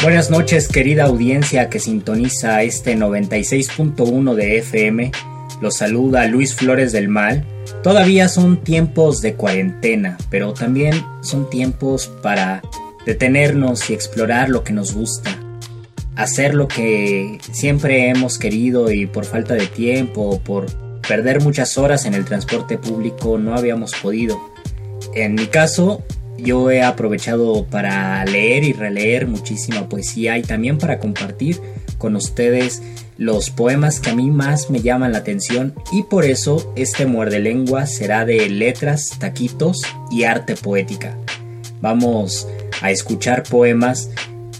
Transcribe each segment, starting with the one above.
Buenas noches querida audiencia que sintoniza este 96.1 de FM. Los saluda Luis Flores del Mal. Todavía son tiempos de cuarentena, pero también son tiempos para detenernos y explorar lo que nos gusta. Hacer lo que siempre hemos querido y por falta de tiempo o por perder muchas horas en el transporte público no habíamos podido. En mi caso, yo he aprovechado para leer y releer muchísima poesía y también para compartir con ustedes los poemas que a mí más me llaman la atención y por eso este muerde lengua será de letras, taquitos y arte poética. Vamos a escuchar poemas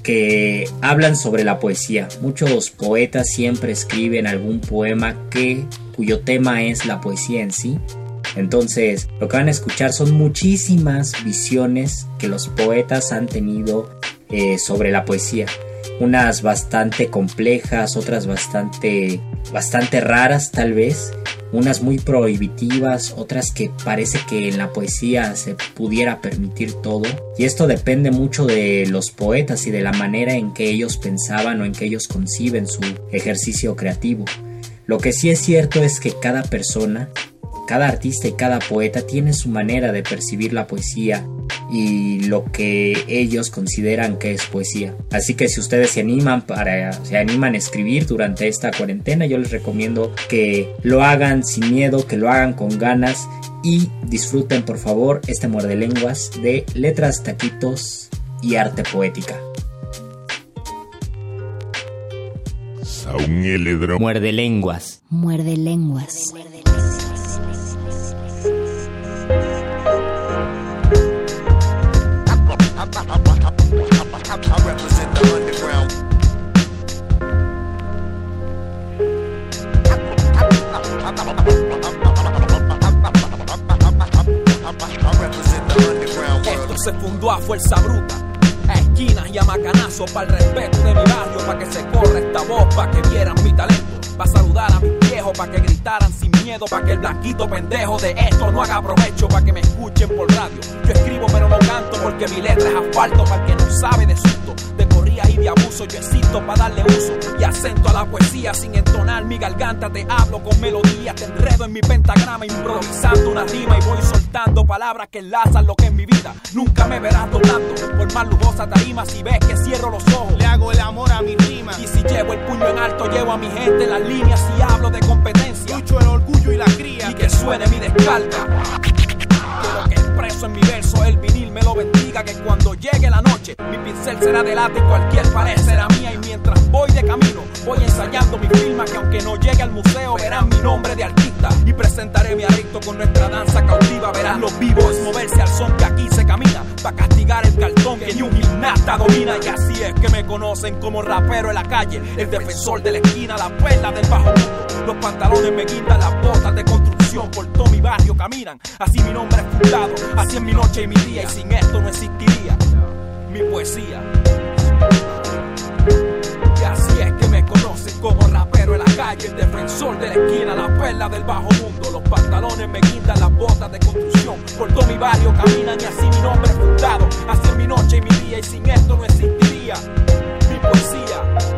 que hablan sobre la poesía. Muchos poetas siempre escriben algún poema que cuyo tema es la poesía en sí entonces, lo que van a escuchar son muchísimas visiones que los poetas han tenido eh, sobre la poesía. Unas bastante complejas, otras bastante, bastante raras tal vez, unas muy prohibitivas, otras que parece que en la poesía se pudiera permitir todo. Y esto depende mucho de los poetas y de la manera en que ellos pensaban o en que ellos conciben su ejercicio creativo. Lo que sí es cierto es que cada persona cada artista y cada poeta tiene su manera de percibir la poesía y lo que ellos consideran que es poesía. Así que si ustedes se animan para se animan a escribir durante esta cuarentena, yo les recomiendo que lo hagan sin miedo, que lo hagan con ganas y disfruten por favor este muerde lenguas de letras, taquitos y arte poética. Muerde lenguas. Muerde lenguas. Esto se fundó a fuerza bruta, a esquinas y a macanazo, para el respeto de mi barrio, para que se corra esta voz, para que vieran mi talento, para saludar a mis viejos, para que gritaran sin miedo, para que el blanquito pendejo de esto no haga provecho, para que me escuchen por radio. Yo escribo pero no canto porque mi letra es asfalto, para que no sabe de susto, y de abuso, yo existo para darle uso y acento a la poesía sin entonar mi garganta, te hablo con melodía, te enredo en mi pentagrama improvisando una rima y voy soltando palabras que enlazan lo que es mi vida. Nunca me verás doblando por más lujosa tarima si ves que cierro los ojos. Le hago el amor a mi rima. Y si llevo el puño en alto, llevo a mi gente en las líneas y hablo de competencia. Lucho el orgullo y la cría. Y que suene mi descarga. En mi verso, el vinil me lo bendiga. Que cuando llegue la noche, mi pincel será de lata y cualquier pared será mía. Y mientras voy de camino, voy ensayando mi firma. Que aunque no llegue al museo, verán mi nombre de artista. Y presentaré mi adicto con nuestra danza cautiva. Verán los vivos moverse al son que aquí se camina. Pa' castigar el cartón que ni un gimnasta domina. Y así es que me conocen como rapero en la calle. El defensor de la esquina, la perla del bajo mundo. Los pantalones me guindan, las botas de construcción. Por todo mi barrio caminan. Así mi nombre es fundado. Así es mi noche y mi día. Y sin esto no existiría mi poesía. Y así es que me conocen como rapero en la calle, el defensor de la esquina, la perla del bajo mundo. Los pantalones me guindan, las botas de construcción. Por todo mi barrio caminan y así mi nombre es fundado. Así es mi noche y mi día y sin esto no existiría mi poesía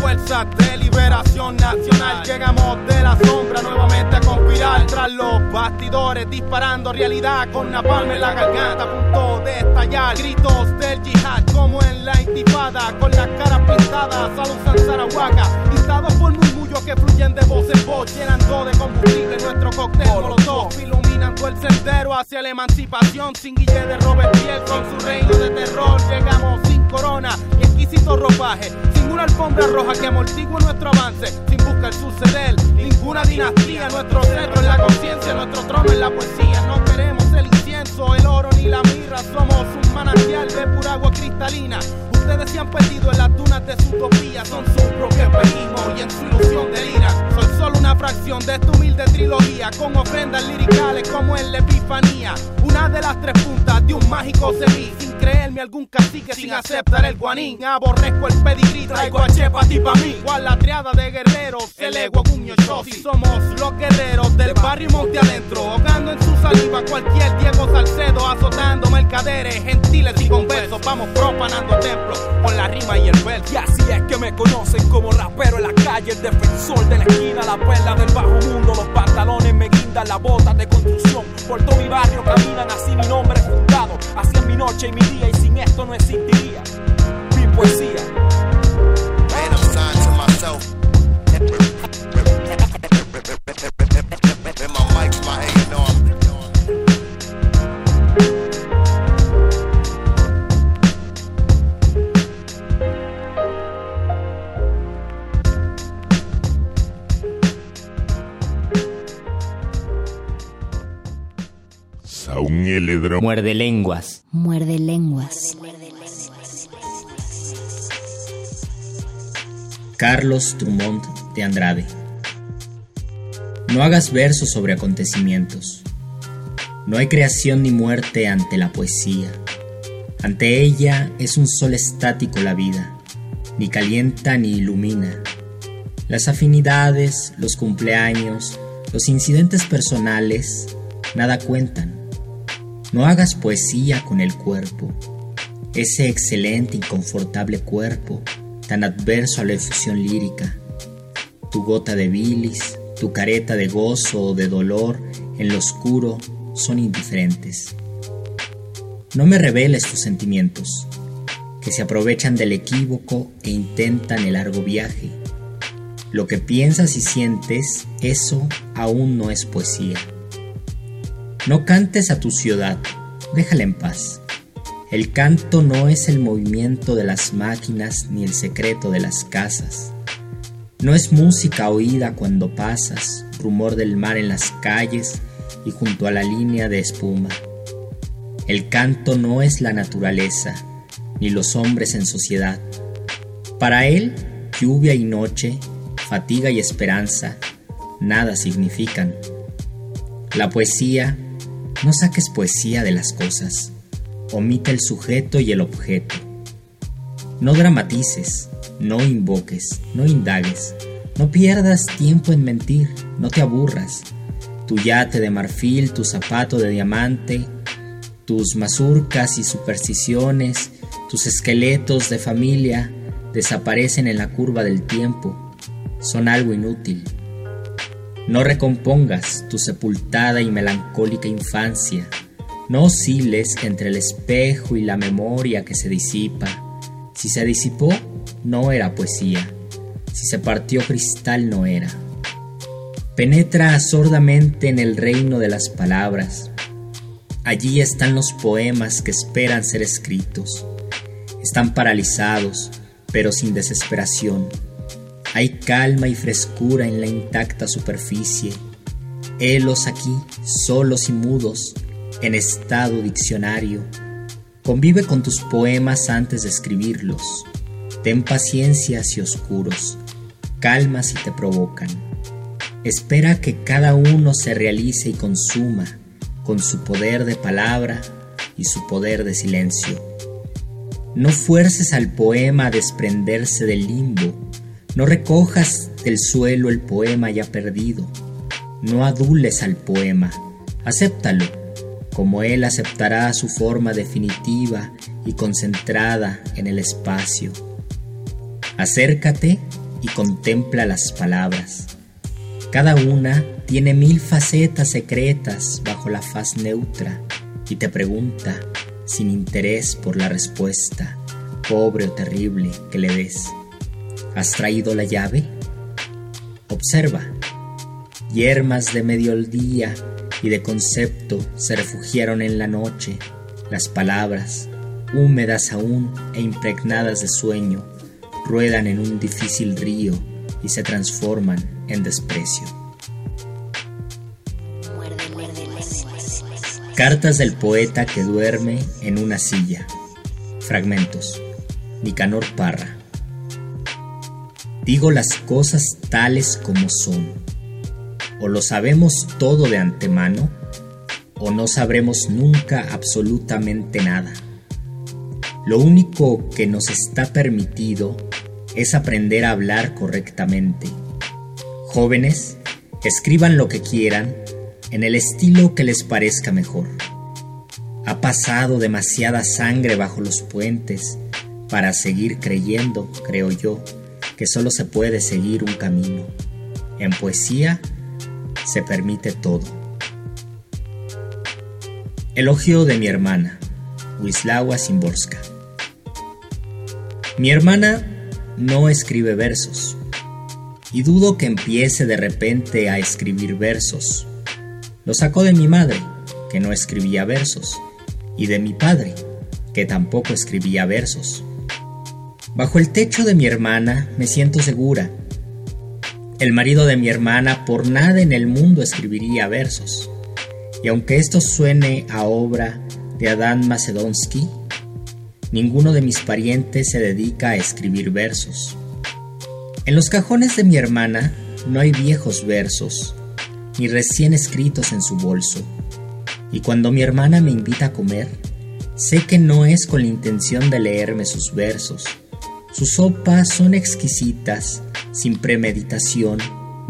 subterránea. Cual fuerza de liberación nacional llegamos de la sombra nuevamente a conspirar tras los bastidores disparando realidad con napalm en la garganta a punto de estallar gritos del yihad como en la intifada con las caras pintadas salud Sarahuaca instados por que fluyen de voz en voz, llenando de combustible nuestro cóctel molotov. Iluminando el sendero hacia la emancipación. Sin Guille de Robespierre, con su reino de terror. Llegamos sin corona y exquisito ropaje. Sin una alfombra roja que amortigue nuestro avance. Sin buscar su suceder ninguna dinastía. Nuestro centro es la conciencia, nuestro trono es la poesía. No queremos el incienso, el oro ni la mirra. Somos un manantial de pura agua cristalina Ustedes se han perdido en las dunas de su utopía, son sus propios espejismos y en su ilusión de ira. Soy solo una fracción de esta humilde trilogía, con ofrendas liricales como en la epifanía. Una de las tres puntas de un mágico semí. Sin creerme algún cacique sin aceptar el guanín. Aborrezco el pedigrí, traigo a Chepa ti pa' mí. Igual la triada de guerreros, el ego cuño Si somos los guerreros del barrio Monte Adentro. Ahogando en su saliva cualquier Diego Salcedo. Azotando mercaderes, gentiles y conversos. Vamos profanando templos con la rima y el verso. Y así es que me conocen como rapero en la calle, el defensor de la esquina, la perla del bajo mundo, los pantalones me las botas de construcción. Por todo mi barrio caminan, así mi nombre fundado. Es mi noche y mi día, y sin esto no existiría mi poesía. Muerde lenguas. Muerde lenguas. Carlos Drummond de Andrade. No hagas versos sobre acontecimientos. No hay creación ni muerte ante la poesía. Ante ella es un sol estático la vida, ni calienta ni ilumina. Las afinidades, los cumpleaños, los incidentes personales, nada cuentan. No hagas poesía con el cuerpo, ese excelente y confortable cuerpo tan adverso a la efusión lírica. Tu gota de bilis, tu careta de gozo o de dolor en lo oscuro son indiferentes. No me reveles tus sentimientos, que se aprovechan del equívoco e intentan el largo viaje. Lo que piensas y sientes, eso aún no es poesía. No cantes a tu ciudad, déjala en paz. El canto no es el movimiento de las máquinas ni el secreto de las casas. No es música oída cuando pasas, rumor del mar en las calles y junto a la línea de espuma. El canto no es la naturaleza, ni los hombres en sociedad. Para él, lluvia y noche, fatiga y esperanza, nada significan. La poesía no saques poesía de las cosas. Omite el sujeto y el objeto. No dramatices, no invoques, no indagues. No pierdas tiempo en mentir, no te aburras. Tu yate de marfil, tu zapato de diamante, tus mazurcas y supersticiones, tus esqueletos de familia desaparecen en la curva del tiempo. Son algo inútil. No recompongas tu sepultada y melancólica infancia. No osciles entre el espejo y la memoria que se disipa. Si se disipó, no era poesía. Si se partió cristal, no era. Penetra sordamente en el reino de las palabras. Allí están los poemas que esperan ser escritos. Están paralizados, pero sin desesperación hay calma y frescura en la intacta superficie. Helos aquí, solos y mudos, en estado diccionario. Convive con tus poemas antes de escribirlos. Ten paciencia si oscuros, calma si te provocan. Espera que cada uno se realice y consuma con su poder de palabra y su poder de silencio. No fuerces al poema a desprenderse del limbo no recojas del suelo el poema ya perdido. No adules al poema. Acéptalo, como él aceptará su forma definitiva y concentrada en el espacio. Acércate y contempla las palabras. Cada una tiene mil facetas secretas bajo la faz neutra y te pregunta, sin interés por la respuesta, pobre o terrible que le des. ¿Has traído la llave? Observa. Yermas de mediodía y de concepto se refugiaron en la noche. Las palabras, húmedas aún e impregnadas de sueño, ruedan en un difícil río y se transforman en desprecio. Cartas del poeta que duerme en una silla. Fragmentos. Nicanor Parra. Digo las cosas tales como son. O lo sabemos todo de antemano, o no sabremos nunca absolutamente nada. Lo único que nos está permitido es aprender a hablar correctamente. Jóvenes, escriban lo que quieran en el estilo que les parezca mejor. Ha pasado demasiada sangre bajo los puentes para seguir creyendo, creo yo, que solo se puede seguir un camino. En poesía se permite todo. Elogio de mi hermana, Wislawa Simborska. Mi hermana no escribe versos, y dudo que empiece de repente a escribir versos. Lo sacó de mi madre, que no escribía versos, y de mi padre, que tampoco escribía versos. Bajo el techo de mi hermana me siento segura. El marido de mi hermana por nada en el mundo escribiría versos. Y aunque esto suene a obra de Adán Macedonsky, ninguno de mis parientes se dedica a escribir versos. En los cajones de mi hermana no hay viejos versos, ni recién escritos en su bolso. Y cuando mi hermana me invita a comer, sé que no es con la intención de leerme sus versos. Sus sopas son exquisitas, sin premeditación,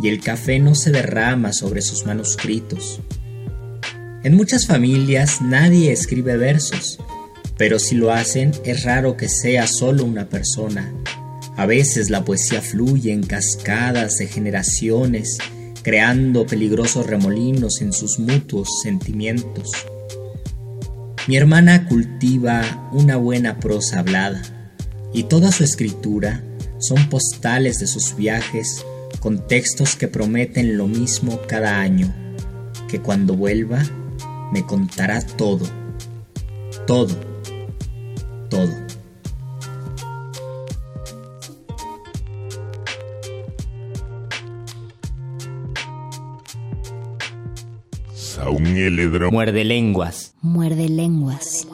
y el café no se derrama sobre sus manuscritos. En muchas familias nadie escribe versos, pero si lo hacen es raro que sea solo una persona. A veces la poesía fluye en cascadas de generaciones, creando peligrosos remolinos en sus mutuos sentimientos. Mi hermana cultiva una buena prosa hablada y toda su escritura son postales de sus viajes con textos que prometen lo mismo cada año, que cuando vuelva me contará todo, todo, todo. un Muerde lenguas. Muerde lenguas.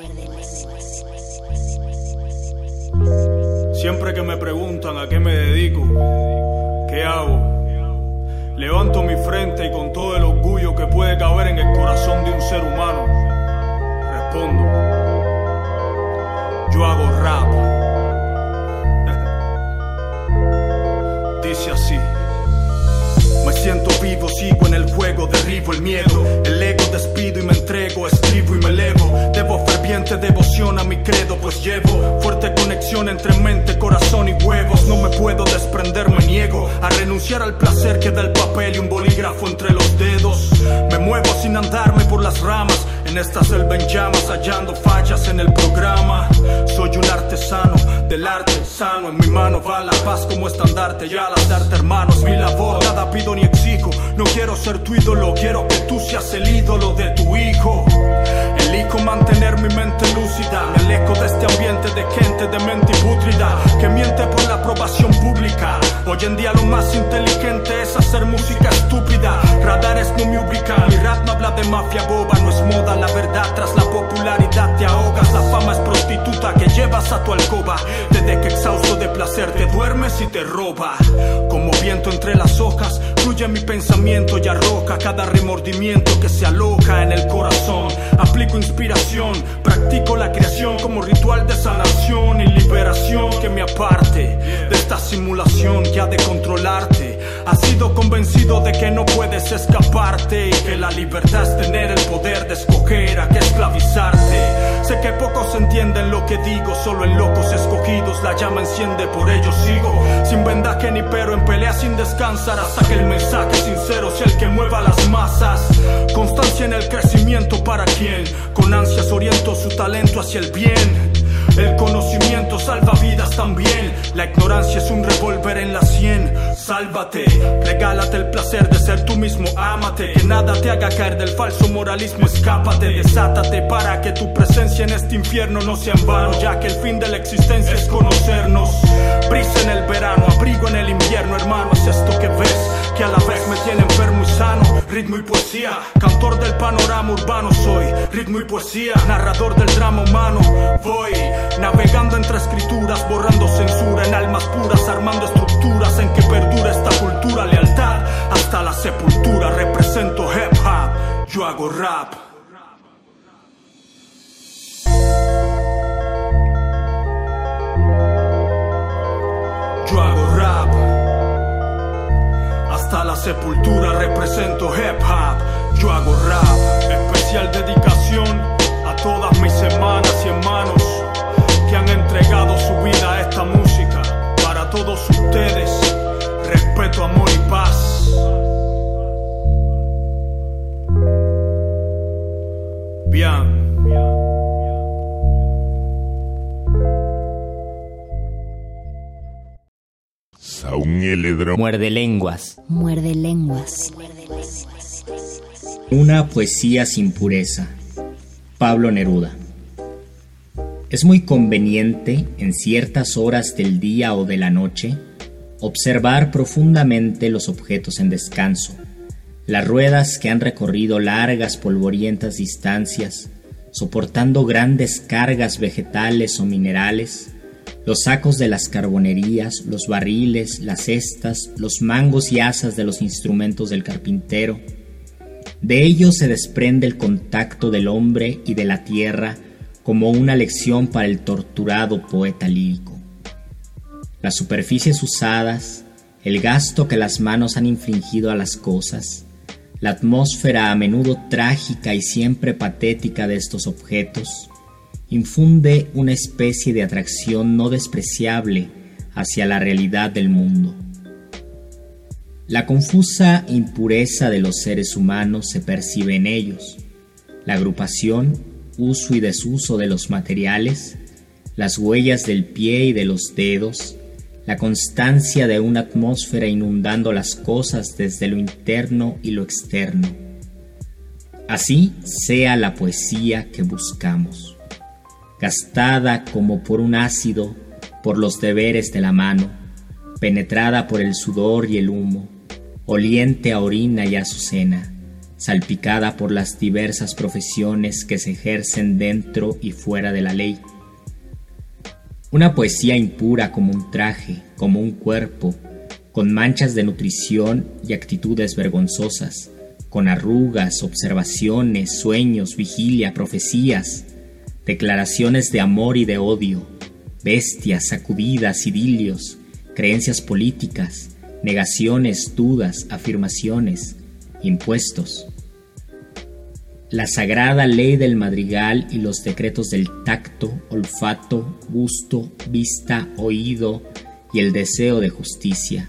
Siempre que me preguntan a qué me dedico, qué hago, levanto mi frente y con todo el orgullo que puede caber en el corazón de un ser humano, respondo, yo hago rap. Dice así. Me siento vivo, sigo en el juego, derribo el miedo. El ego despido y me entrego, escribo y me elevo. Debo ferviente devoción a mi credo, pues llevo fuerte conexión entre mente, corazón y huevos. No me puedo desprender, me niego a renunciar al placer que da el papel y un bolígrafo entre los dedos. Me muevo sin andarme por las ramas. En esta selva en llamas, hallando fallas en el programa. Soy un artesano del arte sano. En mi mano va la paz como estandarte. Y al darte hermanos, mi labor, nada pido ni exijo. No quiero ser tu ídolo, quiero que tú seas el ídolo de tu hijo. Elijo mantener mi mente lúcida. Me alejo de este ambiente de gente de mente pútrida que miente por la aprobación pública. Hoy en día lo más inteligente es hacer música estúpida. Radares no me ubican. Mi rap no habla de mafia boba, no es moda. La verdad tras la popularidad te ahogas. La fama es prostituta que llevas a tu alcoba. Desde que exhausto de placer te duermes y te roba. Como viento entre las hojas, fluye mi pensamiento y arroja cada remordimiento que se aloja en el corazón. Aplico inspiración, practico la creación como ritual de sanación y liberación que me aparte de esta simulación que ha de controlarte. Has sido convencido de que no puedes escaparte y que la libertad es tener el poder de escoger a qué esclavizarte. Sé que pocos entienden lo que digo, solo en locos escogidos la llama enciende, por ello sigo. Sin vendaje ni pero, en pelea sin descansar hasta que el mensaje sincero sea el que mueva las masas. Constancia en el crecimiento para quien con ansias oriento su talento hacia el bien. El conocimiento salva vidas también. La ignorancia es un revólver en la sien. Sálvate, regálate el placer de ser tú mismo. Ámate, que nada te haga caer del falso moralismo. Escápate, desátate para que tu presencia en este infierno no sea en vano. Ya que el fin de la existencia es conocernos. Brisa en el verano, abrigo en el invierno, hermano. Es esto que ves que a la vez me tiene enfermo y sano. Ritmo y poesía, cantor del panorama urbano soy. Ritmo y poesía, narrador del drama humano. Voy navegando entre escrituras, borrando censura en almas puras, armando estructuras en que perdura esta cultura. Lealtad hasta la sepultura, represento hip hop, yo hago rap. Yo hago sepultura represento hip hop. Yo hago rap. Especial dedicación a todas mis hermanas y hermanos que han entregado su vida a esta música. Para todos ustedes, respeto, amor y paz. Bien. Muerde lenguas. Muerde lenguas. Una poesía sin pureza. Pablo Neruda. Es muy conveniente en ciertas horas del día o de la noche observar profundamente los objetos en descanso, las ruedas que han recorrido largas polvorientas distancias, soportando grandes cargas vegetales o minerales, los sacos de las carbonerías, los barriles, las cestas, los mangos y asas de los instrumentos del carpintero. De ellos se desprende el contacto del hombre y de la tierra como una lección para el torturado poeta lírico. Las superficies usadas, el gasto que las manos han infligido a las cosas, la atmósfera a menudo trágica y siempre patética de estos objetos, infunde una especie de atracción no despreciable hacia la realidad del mundo. La confusa impureza de los seres humanos se percibe en ellos. La agrupación, uso y desuso de los materiales, las huellas del pie y de los dedos, la constancia de una atmósfera inundando las cosas desde lo interno y lo externo. Así sea la poesía que buscamos gastada como por un ácido por los deberes de la mano, penetrada por el sudor y el humo, oliente a orina y azucena, salpicada por las diversas profesiones que se ejercen dentro y fuera de la ley. Una poesía impura como un traje, como un cuerpo, con manchas de nutrición y actitudes vergonzosas, con arrugas, observaciones, sueños, vigilia, profecías, declaraciones de amor y de odio, bestias, sacudidas, idilios, creencias políticas, negaciones, dudas, afirmaciones, impuestos. La sagrada ley del madrigal y los decretos del tacto, olfato, gusto, vista, oído y el deseo de justicia,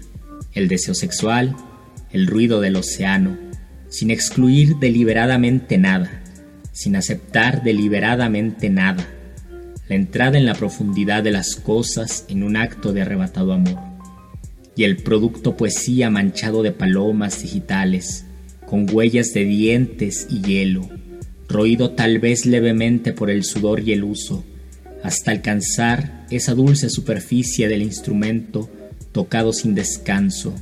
el deseo sexual, el ruido del océano, sin excluir deliberadamente nada sin aceptar deliberadamente nada, la entrada en la profundidad de las cosas en un acto de arrebatado amor, y el producto poesía manchado de palomas digitales, con huellas de dientes y hielo, roído tal vez levemente por el sudor y el uso, hasta alcanzar esa dulce superficie del instrumento tocado sin descanso,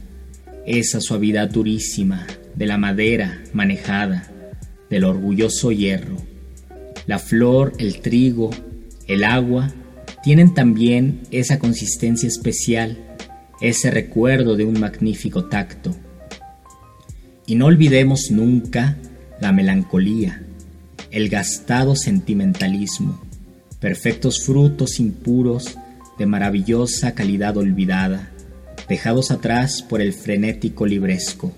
esa suavidad durísima de la madera manejada, del orgulloso hierro. La flor, el trigo, el agua tienen también esa consistencia especial, ese recuerdo de un magnífico tacto. Y no olvidemos nunca la melancolía, el gastado sentimentalismo, perfectos frutos impuros de maravillosa calidad olvidada, dejados atrás por el frenético libresco,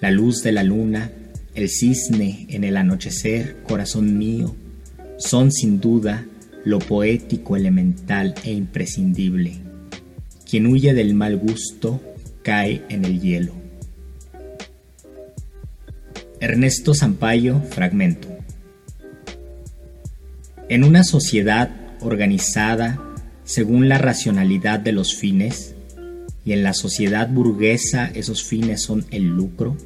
la luz de la luna el cisne en el anochecer, corazón mío, son sin duda lo poético, elemental e imprescindible. Quien huye del mal gusto cae en el hielo. Ernesto Zampayo, fragmento. En una sociedad organizada según la racionalidad de los fines, y en la sociedad burguesa esos fines son el lucro,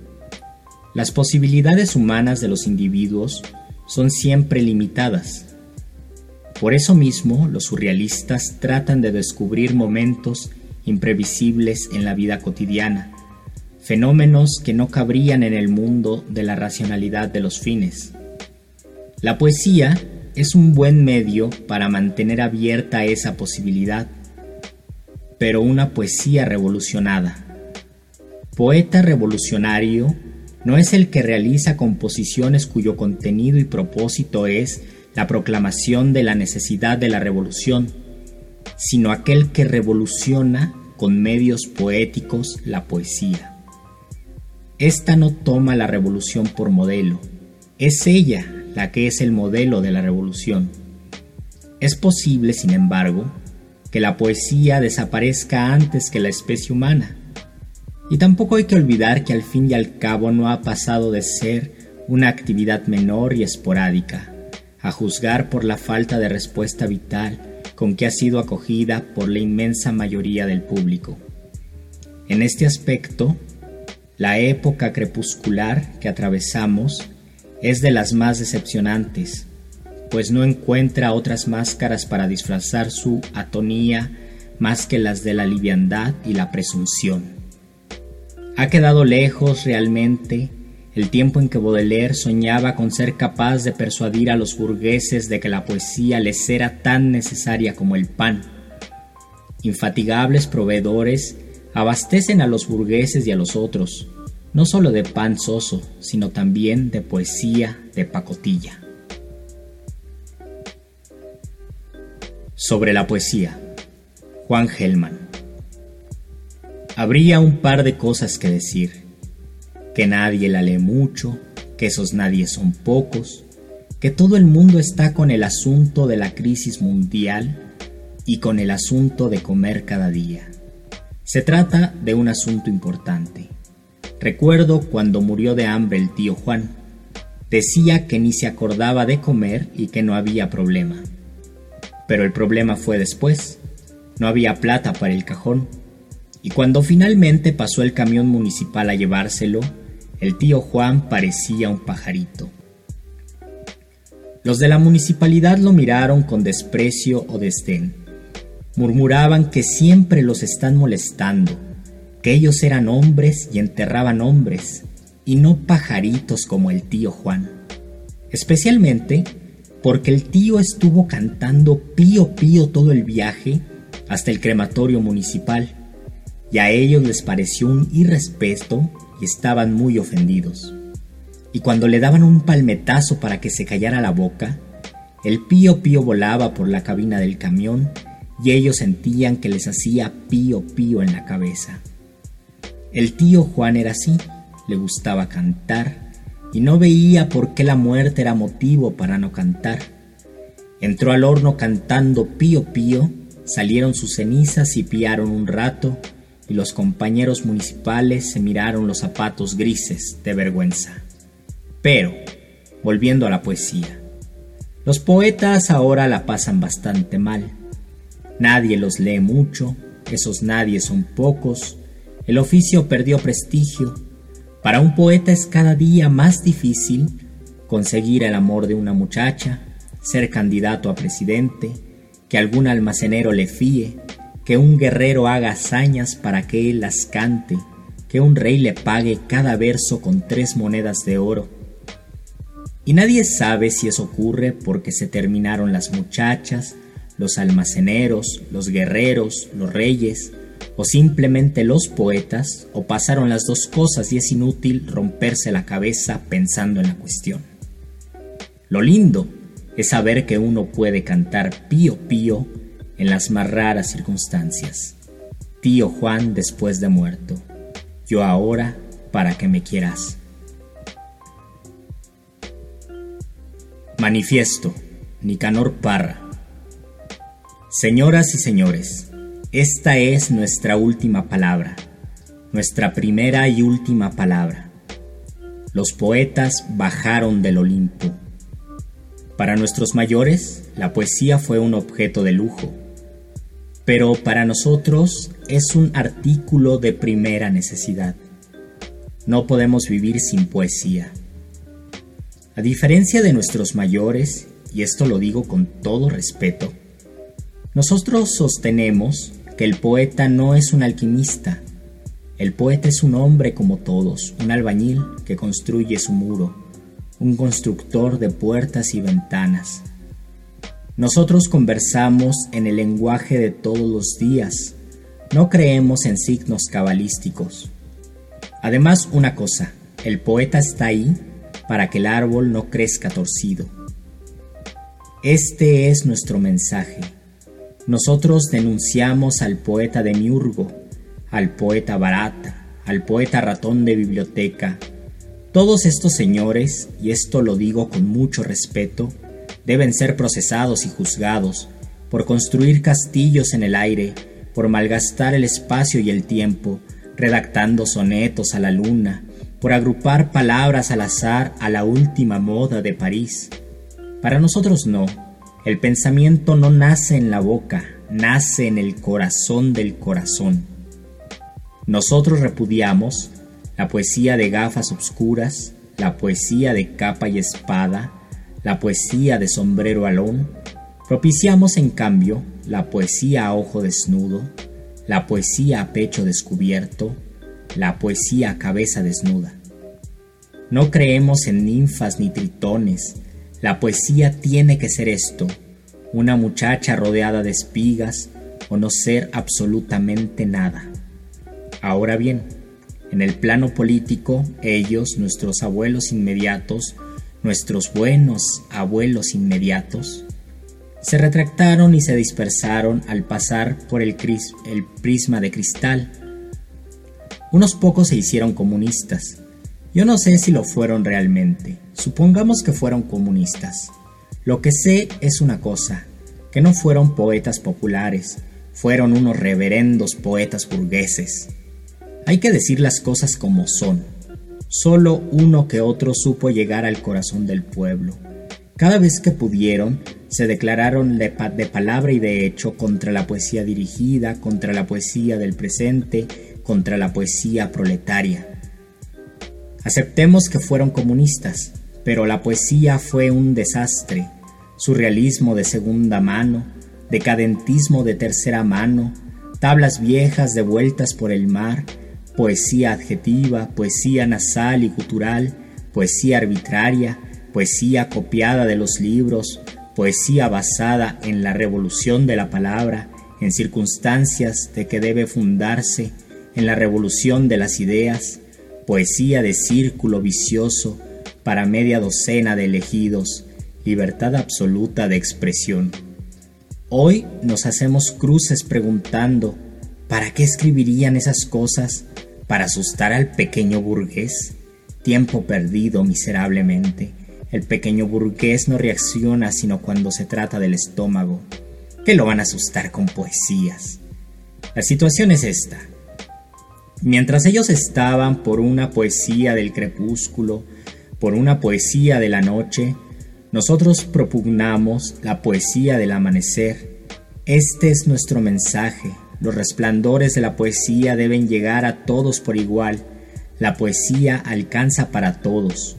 las posibilidades humanas de los individuos son siempre limitadas. Por eso mismo, los surrealistas tratan de descubrir momentos imprevisibles en la vida cotidiana, fenómenos que no cabrían en el mundo de la racionalidad de los fines. La poesía es un buen medio para mantener abierta esa posibilidad, pero una poesía revolucionada. Poeta revolucionario no es el que realiza composiciones cuyo contenido y propósito es la proclamación de la necesidad de la revolución, sino aquel que revoluciona con medios poéticos la poesía. Esta no toma la revolución por modelo, es ella la que es el modelo de la revolución. Es posible, sin embargo, que la poesía desaparezca antes que la especie humana. Y tampoco hay que olvidar que al fin y al cabo no ha pasado de ser una actividad menor y esporádica, a juzgar por la falta de respuesta vital con que ha sido acogida por la inmensa mayoría del público. En este aspecto, la época crepuscular que atravesamos es de las más decepcionantes, pues no encuentra otras máscaras para disfrazar su atonía más que las de la liviandad y la presunción. Ha quedado lejos realmente el tiempo en que Baudelaire soñaba con ser capaz de persuadir a los burgueses de que la poesía les era tan necesaria como el pan. Infatigables proveedores abastecen a los burgueses y a los otros, no solo de pan soso, sino también de poesía de pacotilla. Sobre la poesía, Juan Gelman. Habría un par de cosas que decir que nadie la lee mucho, que esos nadie son pocos, que todo el mundo está con el asunto de la crisis mundial y con el asunto de comer cada día. Se trata de un asunto importante. Recuerdo cuando murió de hambre el tío Juan. Decía que ni se acordaba de comer y que no había problema. Pero el problema fue después. No había plata para el cajón. Y cuando finalmente pasó el camión municipal a llevárselo, el tío Juan parecía un pajarito. Los de la municipalidad lo miraron con desprecio o desdén. Murmuraban que siempre los están molestando, que ellos eran hombres y enterraban hombres, y no pajaritos como el tío Juan. Especialmente porque el tío estuvo cantando pío pío todo el viaje hasta el crematorio municipal, y a ellos les pareció un irrespeto y estaban muy ofendidos. Y cuando le daban un palmetazo para que se callara la boca, el pío pío volaba por la cabina del camión y ellos sentían que les hacía pío pío en la cabeza. El tío Juan era así, le gustaba cantar y no veía por qué la muerte era motivo para no cantar. Entró al horno cantando pío pío, salieron sus cenizas y piaron un rato y los compañeros municipales se miraron los zapatos grises de vergüenza. Pero, volviendo a la poesía, los poetas ahora la pasan bastante mal. Nadie los lee mucho, esos nadie son pocos, el oficio perdió prestigio. Para un poeta es cada día más difícil conseguir el amor de una muchacha, ser candidato a presidente, que algún almacenero le fíe, que un guerrero haga hazañas para que él las cante, que un rey le pague cada verso con tres monedas de oro. Y nadie sabe si eso ocurre porque se terminaron las muchachas, los almaceneros, los guerreros, los reyes, o simplemente los poetas, o pasaron las dos cosas y es inútil romperse la cabeza pensando en la cuestión. Lo lindo es saber que uno puede cantar pío pío en las más raras circunstancias. Tío Juan después de muerto, yo ahora para que me quieras. Manifiesto, Nicanor Parra. Señoras y señores, esta es nuestra última palabra, nuestra primera y última palabra. Los poetas bajaron del Olimpo. Para nuestros mayores, la poesía fue un objeto de lujo pero para nosotros es un artículo de primera necesidad. No podemos vivir sin poesía. A diferencia de nuestros mayores, y esto lo digo con todo respeto, nosotros sostenemos que el poeta no es un alquimista, El poeta es un hombre como todos, un albañil que construye su muro, un constructor de puertas y ventanas. Nosotros conversamos en el lenguaje de todos los días, no creemos en signos cabalísticos. Además, una cosa, el poeta está ahí para que el árbol no crezca torcido. Este es nuestro mensaje. Nosotros denunciamos al poeta de Miurgo, al poeta barata, al poeta ratón de biblioteca. Todos estos señores, y esto lo digo con mucho respeto, deben ser procesados y juzgados por construir castillos en el aire, por malgastar el espacio y el tiempo, redactando sonetos a la luna, por agrupar palabras al azar a la última moda de París. Para nosotros no, el pensamiento no nace en la boca, nace en el corazón del corazón. Nosotros repudiamos la poesía de gafas obscuras, la poesía de capa y espada, la poesía de sombrero alón, propiciamos en cambio la poesía a ojo desnudo, la poesía a pecho descubierto, la poesía a cabeza desnuda. No creemos en ninfas ni tritones, la poesía tiene que ser esto, una muchacha rodeada de espigas o no ser absolutamente nada. Ahora bien, en el plano político, ellos, nuestros abuelos inmediatos, nuestros buenos abuelos inmediatos, se retractaron y se dispersaron al pasar por el, prisma de cristal. Unos pocos se hicieron comunistas, yo no sé si lo fueron realmente. Supongamos que fueron comunistas. Lo que sé es una cosa, que no fueron poetas populares, fueron unos reverendos poetas burgueses. Hay que decir las cosas como son. Solo uno que otro supo llegar al corazón del pueblo. Cada vez que pudieron, se declararon de, de, palabra y de hecho contra la poesía dirigida, contra la poesía del presente, contra la poesía proletaria. Aceptemos que fueron comunistas, pero la poesía fue un desastre, surrealismo de segunda mano, decadentismo de tercera mano, tablas viejas devueltas por el mar, poesía adjetiva, poesía nasal y gutural, poesía arbitraria, poesía copiada de los libros, poesía basada en la revolución de la palabra, en circunstancias de que debe fundarse, en la revolución de las ideas, poesía de círculo vicioso para media docena de elegidos, libertad absoluta de expresión. Hoy nos hacemos cruces preguntando, ¿para qué escribirían esas cosas? ¿Para asustar al pequeño burgués? Tiempo perdido miserablemente. El pequeño burgués no reacciona sino cuando se trata del estómago. ¿Qué lo van a asustar con poesías? La situación es esta. Mientras ellos estaban por una poesía del crepúsculo, por una poesía de la noche, nosotros propugnamos la poesía del amanecer. Este es nuestro mensaje. Los resplandores de la poesía deben llegar a todos por igual. La poesía alcanza para todos.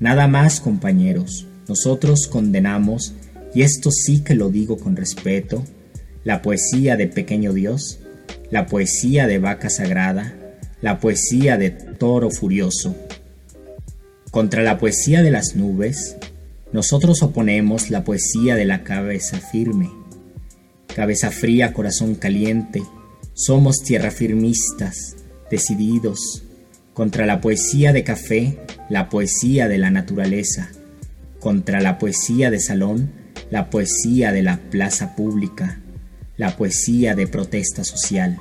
Nada más, compañeros. Nosotros condenamos, y esto sí que lo digo con respeto, la poesía de Pequeño Dios, la poesía de vaca sagrada, la poesía de toro furioso. Contra la poesía de las nubes, nosotros oponemos la poesía de la cabeza firme. Cabeza fría, corazón caliente, somos tierra firmistas, decididos. Contra la poesía de café, la poesía de la naturaleza. Contra la poesía de salón, la poesía de la plaza pública la poesía de protesta social.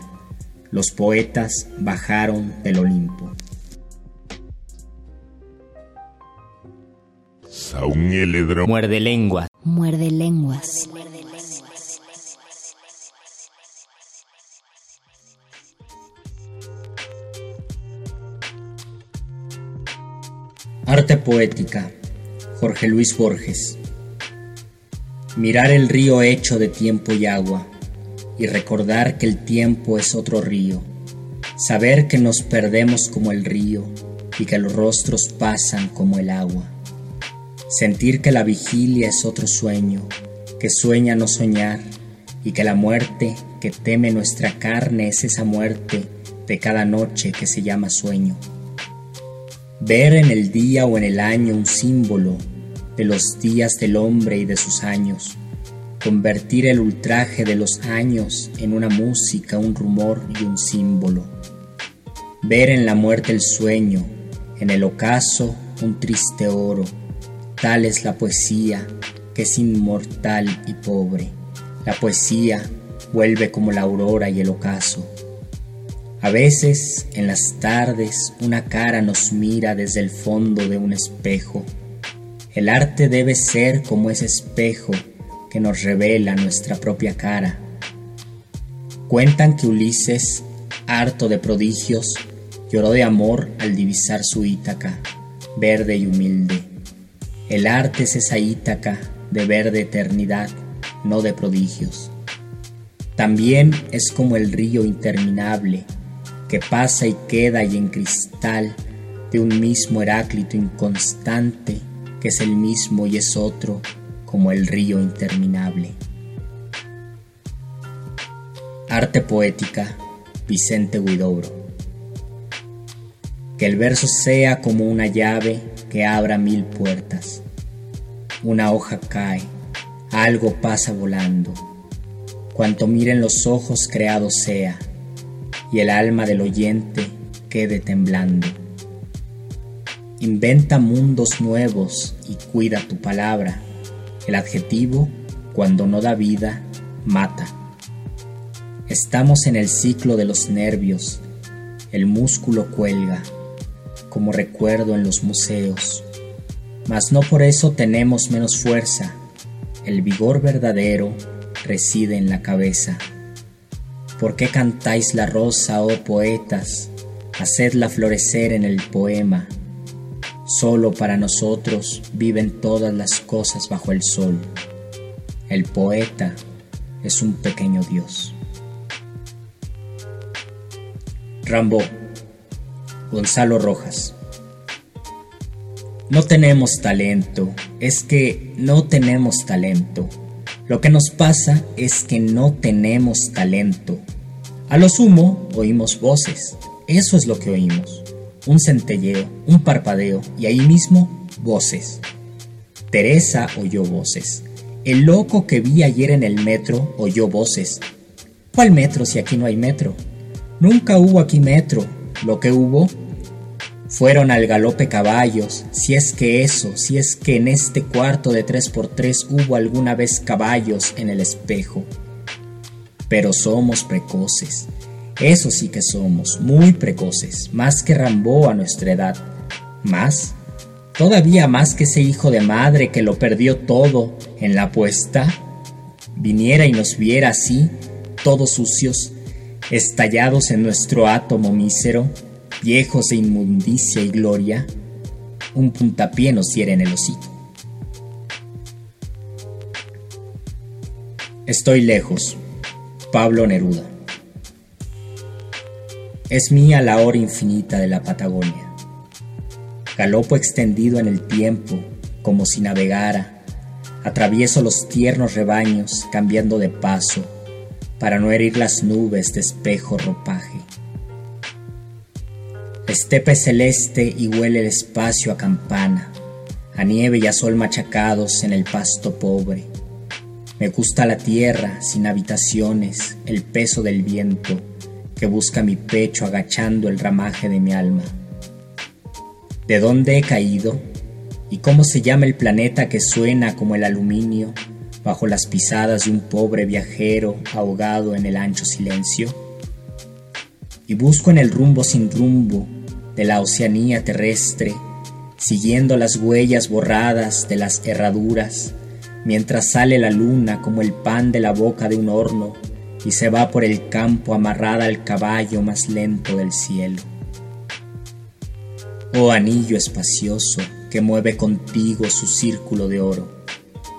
Los poetas bajaron del Olimpo. Muerde lenguas. Muerde lenguas. Poética. Jorge Luis Borges. Mirar el río hecho de tiempo y agua y recordar que el tiempo es otro río, saber que nos perdemos como el río y que los rostros pasan como el agua, sentir que la vigilia es otro sueño, que sueña no soñar y que la muerte que teme nuestra carne es esa muerte de cada noche que se llama sueño. Ver en el día o en el año un símbolo de los días del hombre y de sus años. Convertir el ultraje de los años en una música, un rumor y un símbolo. Ver en la muerte el sueño, en el ocaso un triste oro. Tal es la poesía que es inmortal y pobre. La poesía vuelve como la aurora y el ocaso. A veces, en las tardes, una cara nos mira desde el fondo de un espejo. El arte debe ser como ese espejo que nos revela nuestra propia cara. Cuentan que Ulises, harto de prodigios, lloró de amor al divisar su Ítaca, verde y humilde. El arte es esa Ítaca de verde eternidad, no de prodigios. También es como el río interminable que pasa y queda y en cristal de un mismo Heráclito inconstante que es el mismo y es otro como el río interminable. Arte poética, Vicente Huidobro. Que el verso sea como una llave que abra mil puertas. Una hoja cae, algo pasa volando cuanto miren los ojos creado sea, y el alma del oyente quede temblando. Inventa mundos nuevos y cuida tu palabra. El adjetivo, cuando no da vida, mata. Estamos en el ciclo de los nervios. El músculo cuelga, como recuerdo en los museos. Mas no por eso tenemos menos fuerza. El vigor verdadero reside en la cabeza. ¿Por qué cantáis la rosa, oh poetas? Hacedla florecer en el poema. Solo para nosotros viven todas las cosas bajo el sol. El poeta es un pequeño dios. Rambo, Gonzalo Rojas. No tenemos talento, es que no tenemos talento. Lo que nos pasa es que no tenemos talento. A lo sumo, oímos voces. Eso es lo que oímos. Un centelleo, un parpadeo y ahí mismo voces. Teresa oyó voces. El loco que vi ayer en el metro oyó voces. ¿Cuál metro si aquí no hay metro? Nunca hubo aquí metro. Lo que hubo fueron al galope caballos, si es que eso, si es que en este cuarto de tres por tres hubo alguna vez caballos en el espejo. Pero somos precoces, eso sí que somos, muy precoces, más que Rambó a nuestra edad, más, todavía más que ese hijo de madre que lo perdió todo en la apuesta, viniera y nos viera así, todos sucios, estallados en nuestro átomo mísero, viejos de inmundicia y gloria, un puntapié nos hiere en el hocico. Estoy lejos. Pablo Neruda. Es mía la hora infinita de la Patagonia. Galopo extendido en el tiempo, como si navegara. Atravieso los tiernos rebaños, cambiando de paso, para no herir las nubes de espejo ropaje. Estepe celeste y huele el espacio a campana, a nieve y a sol machacados en el pasto pobre. Me gusta la tierra sin habitaciones, el peso del viento que busca mi pecho agachando el ramaje de mi alma. ¿De dónde he caído? ¿Y cómo se llama el planeta que suena como el aluminio bajo las pisadas de un pobre viajero ahogado en el ancho silencio? Y busco en el rumbo sin rumbo de la Oceanía terrestre, siguiendo las huellas borradas de las herraduras, mientras sale la luna como el pan de la boca de un horno y se va por el campo amarrada al caballo más lento del cielo. Oh anillo espacioso que mueve contigo su círculo de oro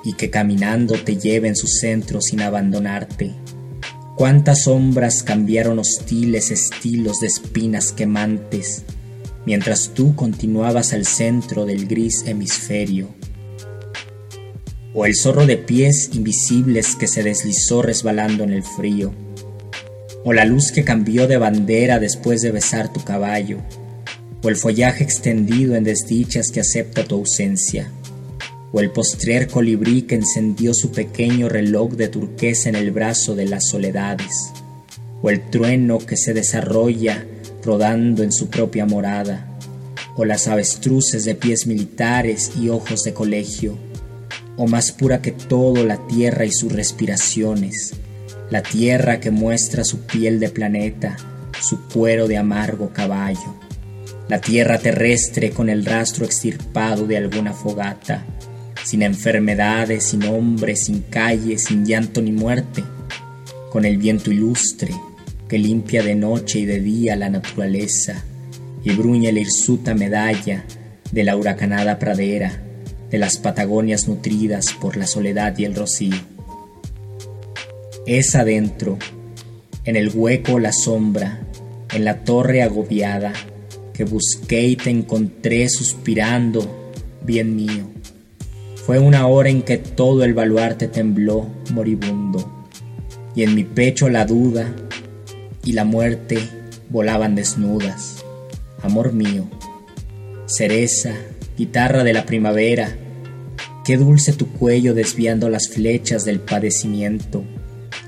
y que caminando te lleva en su centro sin abandonarte. Cuántas sombras cambiaron hostiles estilos de espinas quemantes mientras tú continuabas al centro del gris hemisferio, o el zorro de pies invisibles que se deslizó resbalando en el frío, o la luz que cambió de bandera después de besar tu caballo, o el follaje extendido en desdichas que acepta tu ausencia, o el postrer colibrí que encendió su pequeño reloj de turquesa en el brazo de las soledades, o el trueno que se desarrolla rodando en su propia morada, o las avestruces de pies militares y ojos de colegio, o más pura que todo la tierra y sus respiraciones, la tierra que muestra su piel de planeta, su cuero de amargo caballo, la tierra terrestre con el rastro extirpado de alguna fogata, sin enfermedades, sin hombres, sin calles, sin llanto ni muerte, con el viento ilustre que limpia de noche y de día la naturaleza y bruñe la hirsuta medalla de la huracanada pradera, de las Patagonias nutridas por la soledad y el rocío. Es adentro, en el hueco la sombra, en la torre agobiada, que busqué y te encontré suspirando, bien mío. Fue una hora en que todo el baluarte tembló moribundo, y en mi pecho la duda y la muerte volaban desnudas. Amor mío, cereza, guitarra de la primavera, qué dulce tu cuello desviando las flechas del padecimiento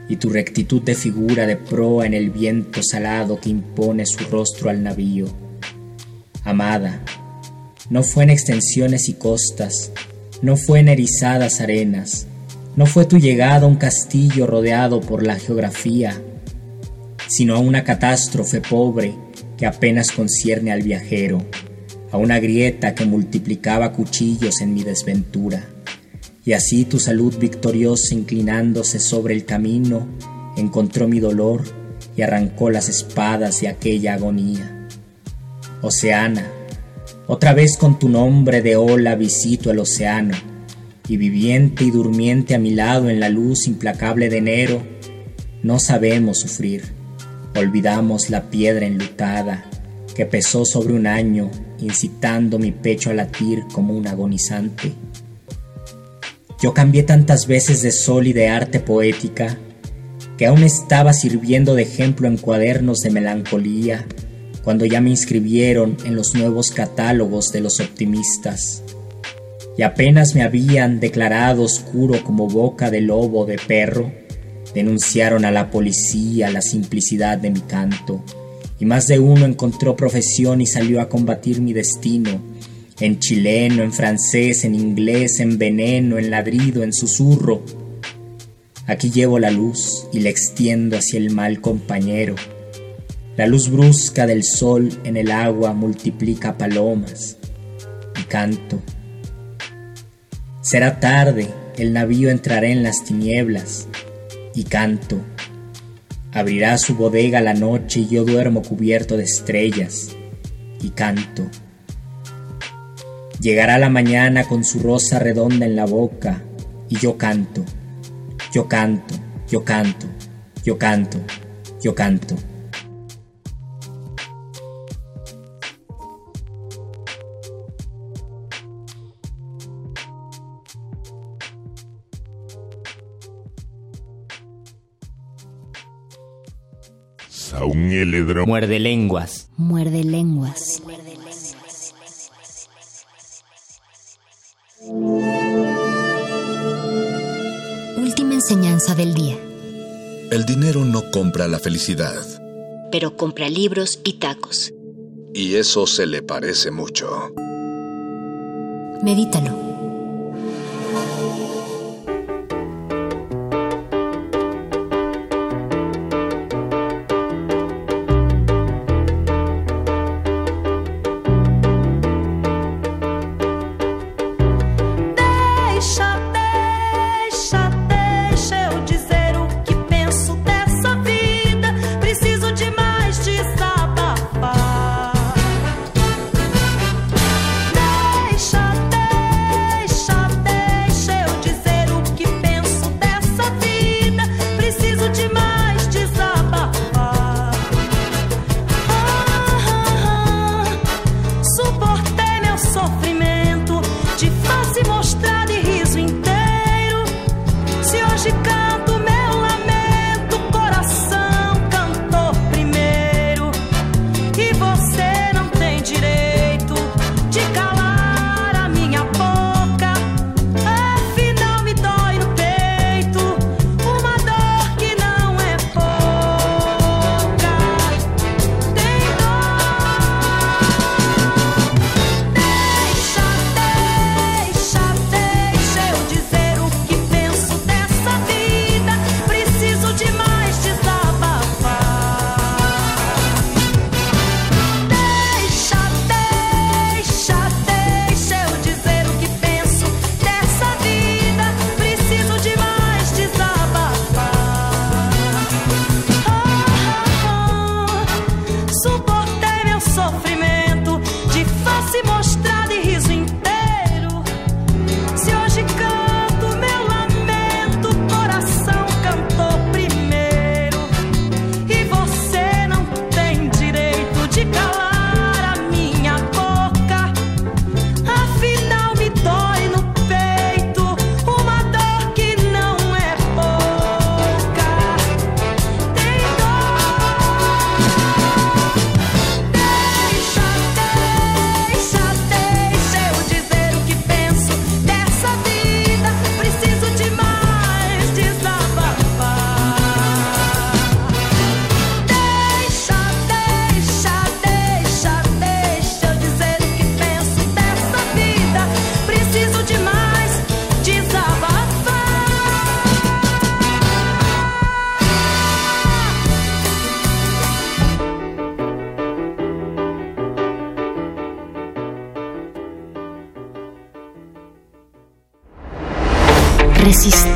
y tu rectitud de figura de proa en el viento salado que impone su rostro al navío. Amada, no fue en extensiones y costas, no fue en erizadas arenas, no fue tu llegada a un castillo rodeado por la geografía, sino a una catástrofe pobre que apenas concierne al viajero, a una grieta que multiplicaba cuchillos en mi desventura y así tu salud victoriosa inclinándose sobre el camino, encontró mi dolor y arrancó las espadas de aquella agonía. Oceana, otra vez con tu nombre de ola visito el océano, y viviente y durmiente a mi lado en la luz implacable de enero, no sabemos sufrir, olvidamos la piedra enlutada que pesó sobre un año, incitando mi pecho a latir como un agonizante. Yo cambié tantas veces de sol y de arte poética que aún estaba sirviendo de ejemplo en cuadernos de melancolía cuando ya me inscribieron en los nuevos catálogos de los optimistas. Y apenas me habían declarado oscuro como boca de lobo de perro, denunciaron a la policía la simplicidad de mi canto, y más de uno encontró profesión y salió a combatir mi destino en chileno, en francés, en inglés, en veneno, en ladrido, en susurro. Aquí llevo la luz y la extiendo hacia el mal compañero. La luz brusca del sol en el agua multiplica palomas y canto. Será tarde, el navío entrará en las tinieblas y canto. Abrirá su bodega la noche y yo duermo cubierto de estrellas y canto. Llegará la mañana con su rosa redonda en la boca y yo canto, yo canto, yo canto, yo canto, yo canto. Muerde lenguas. Muerde lenguas. Última enseñanza del día. El dinero no compra la felicidad. Pero compra libros y tacos. Y eso se le parece mucho. Medítalo.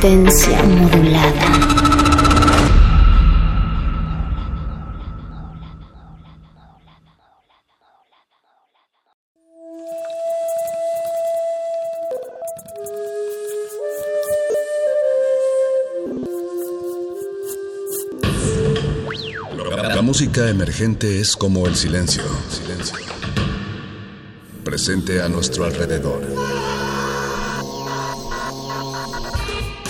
Resistencia modulada. La música emergente es como el silencio. Presente a nuestro alrededor.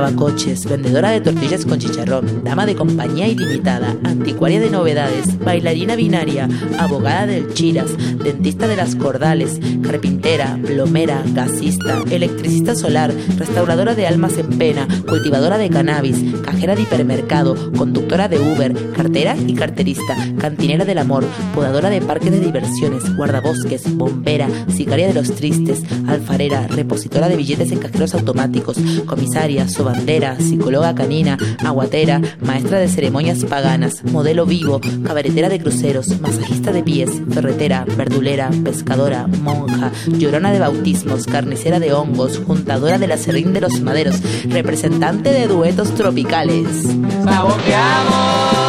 Lavacoches, vendedora de tortillas con chicharrón, dama de compañía ilimitada, anticuaria de novedades, bailarina binaria, abogada del Chiras, dentista de las Cordales, carpintera, plomera, gasista, electricista solar, restauradora de almas en pena, cultivadora de cannabis, cajera de hipermercado, conductora de Uber, cartera y carterista, cantinera del amor, podadora de parques de diversiones, guardabosques, bombera, sicaria de los tristes, alfarera, repositora de billetes en cajeros automáticos, comisaria, sobandera, psicóloga canina, aguatera, maestra de ceremonias paganas, modelo vivo, cabaretera de cruceros, masajista de pies, ferretera, verdulera, pescadora, monja, llorona de bautismos, carnicera de hongos, juntadora de la serrín de los maderos, representante de duetos tropicales. Saboteamos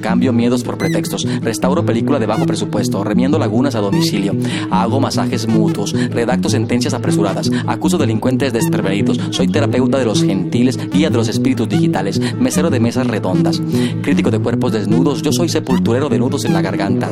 cambio miedos por pretextos, restauro película de bajo presupuesto, remiendo lagunas a domicilio, hago masajes mutuos, redacto sentencias apresuradas, acuso delincuentes desprevenidos, soy terapeuta de los gentiles, guía de los espíritus digitales, mesero de mesas redondas, crítico de cuerpos desnudos, yo soy sepulturero de nudos en la garganta.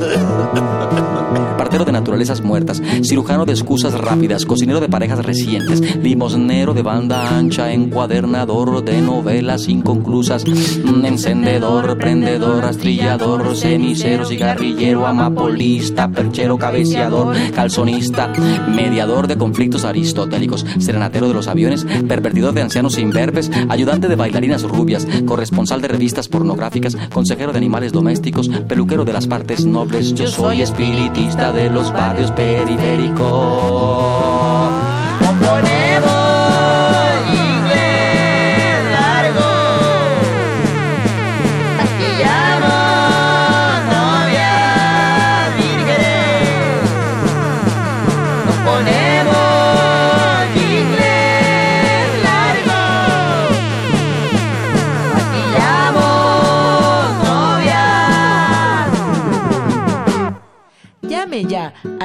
Partero de naturalezas muertas, cirujano de excusas rápidas, cocinero de parejas recientes, limosnero de banda ancha, encuadernador de novelas inconclusas, mm, encendedor, prendedor, astrillador, cenicero, cigarrillero, amapolista, perchero, cabeceador, calzonista, mediador de conflictos aristotélicos, serenatero de los aviones, pervertidor de ancianos imberbes, ayudante de bailarinas rubias, corresponsal de revistas pornográficas, consejero de animales domésticos, peluquero de las partes nobles, yo soy de los barrios periféricos.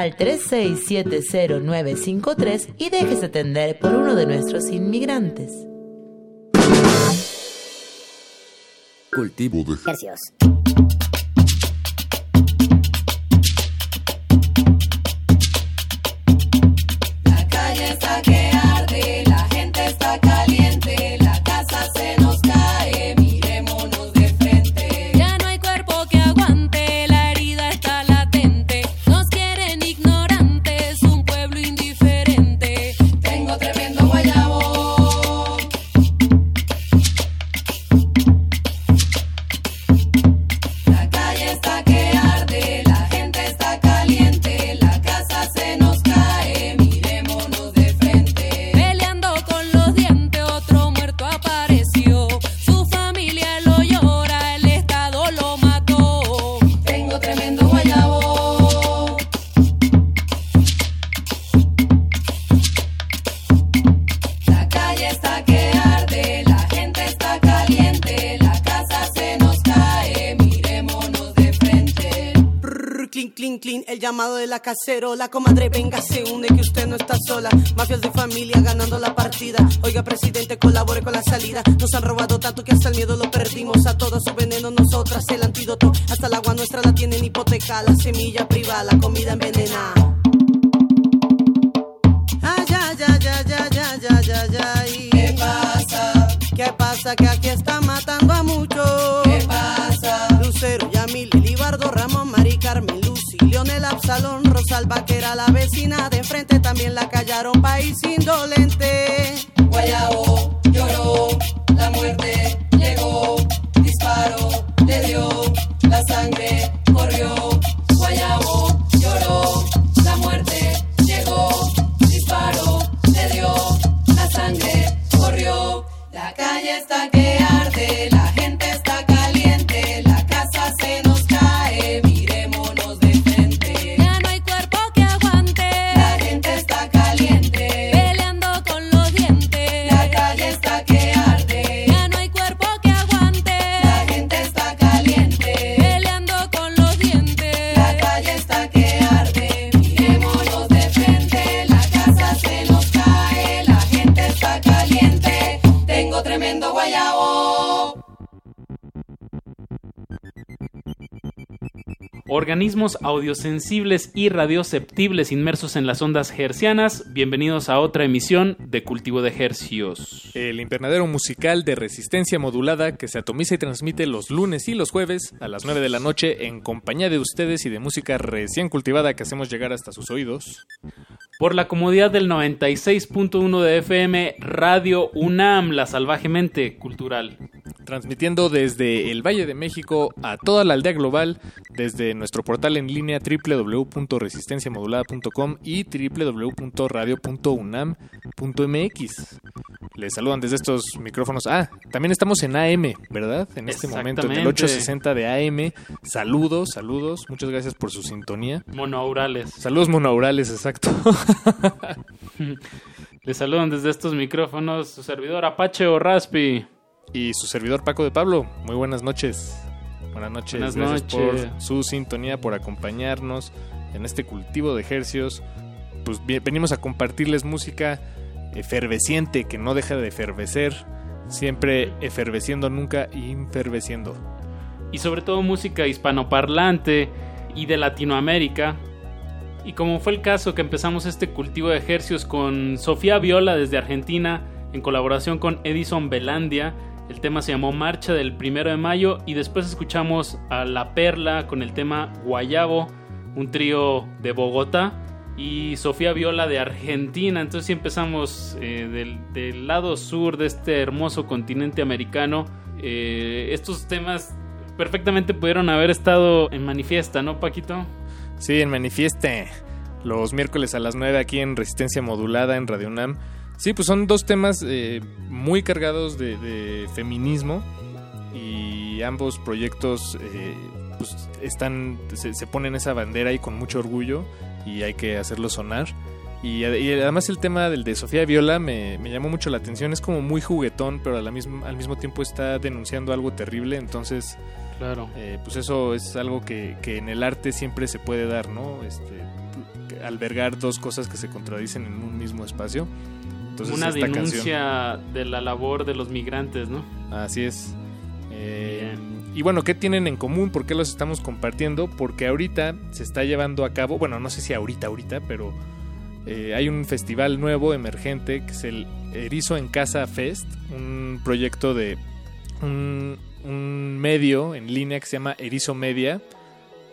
Al 3670953 y déjese atender por uno de nuestros inmigrantes. Cultivo de. Llamado de la cacerola. Comadre, venga, se une que usted no está sola. Mafias de familia ganando la partida. Oiga, presidente, colabore con la salida. Nos han robado tanto que hasta el miedo lo perdimos. A todo su veneno, nosotras el antídoto. Hasta el agua nuestra la tienen hipoteca. La semilla privada, la comida envenenada. ay, ay, ay. ¿Qué pasa? ¿Qué pasa? Que aquí está matando a muchos. ¿Qué pasa? Absalón, Rosalba, que era la vecina de enfrente, también la callaron, país indolente. Organismos audiosensibles y radioceptibles inmersos en las ondas hercianas, bienvenidos a otra emisión de Cultivo de Hercios. El invernadero musical de resistencia modulada que se atomiza y transmite los lunes y los jueves a las 9 de la noche en compañía de ustedes y de música recién cultivada que hacemos llegar hasta sus oídos. Por la comodidad del 96.1 de FM, Radio UNAM, la salvajemente cultural. Transmitiendo desde el Valle de México a toda la aldea global, desde nuestro portal en línea www.resistenciamodulada.com y www.radio.unam.mx. Les saludan desde estos micrófonos. Ah, también estamos en AM, ¿verdad? En este momento, en el Exactamente. 860 de AM. Saludos, saludos. Muchas gracias por su sintonía. Monoaurales. Saludos monoaurales, exacto. Les saludan desde estos micrófonos su servidor Apache o Raspi. Y su servidor Paco de Pablo. Muy buenas noches. Buenas noches. Buenas Gracias noches. por su sintonía, por acompañarnos en este cultivo de ejercios. Pues venimos a compartirles música efervesciente que no deja de efervecer, siempre efervesciendo, nunca infervesciendo. y sobre todo música hispanoparlante y de Latinoamérica. Y como fue el caso que empezamos este cultivo de ejercios con Sofía Viola desde Argentina en colaboración con Edison Belandia, el tema se llamó Marcha del Primero de Mayo y después escuchamos a La Perla con el tema Guayabo, un trío de Bogotá y Sofía Viola de Argentina. Entonces sí empezamos eh, del, lado sur de este hermoso continente americano. Eh, estos temas perfectamente pudieron haber estado en manifiesta, ¿no, Paquito? Sí, en Manifieste, los miércoles a las 9 aquí en Resistencia Modulada en Radio UNAM. Sí, pues son dos temas eh, muy cargados de, de feminismo y ambos proyectos eh, pues están, se, se ponen esa bandera ahí con mucho orgullo y hay que hacerlo sonar. Y, y además el tema del de Sofía Viola me, me llamó mucho la atención, es como muy juguetón, pero a la misma, al mismo tiempo está denunciando algo terrible, entonces Claro. eh, pues eso es algo que, que en el arte siempre se puede dar, ¿no? Este, albergar dos cosas que se contradicen en un mismo espacio. Entonces, Una canción- denuncia de la labor de los migrantes, ¿no? Así es. Eh, y bueno, ¿qué tienen en común? ¿Por qué los estamos compartiendo? Porque ahorita se está llevando a cabo, bueno, no sé si ahorita, ahorita, pero eh, hay un festival nuevo, emergente, que es el Erizo en Casa Fest, un proyecto de un, un medio en línea que se llama Erizo Media.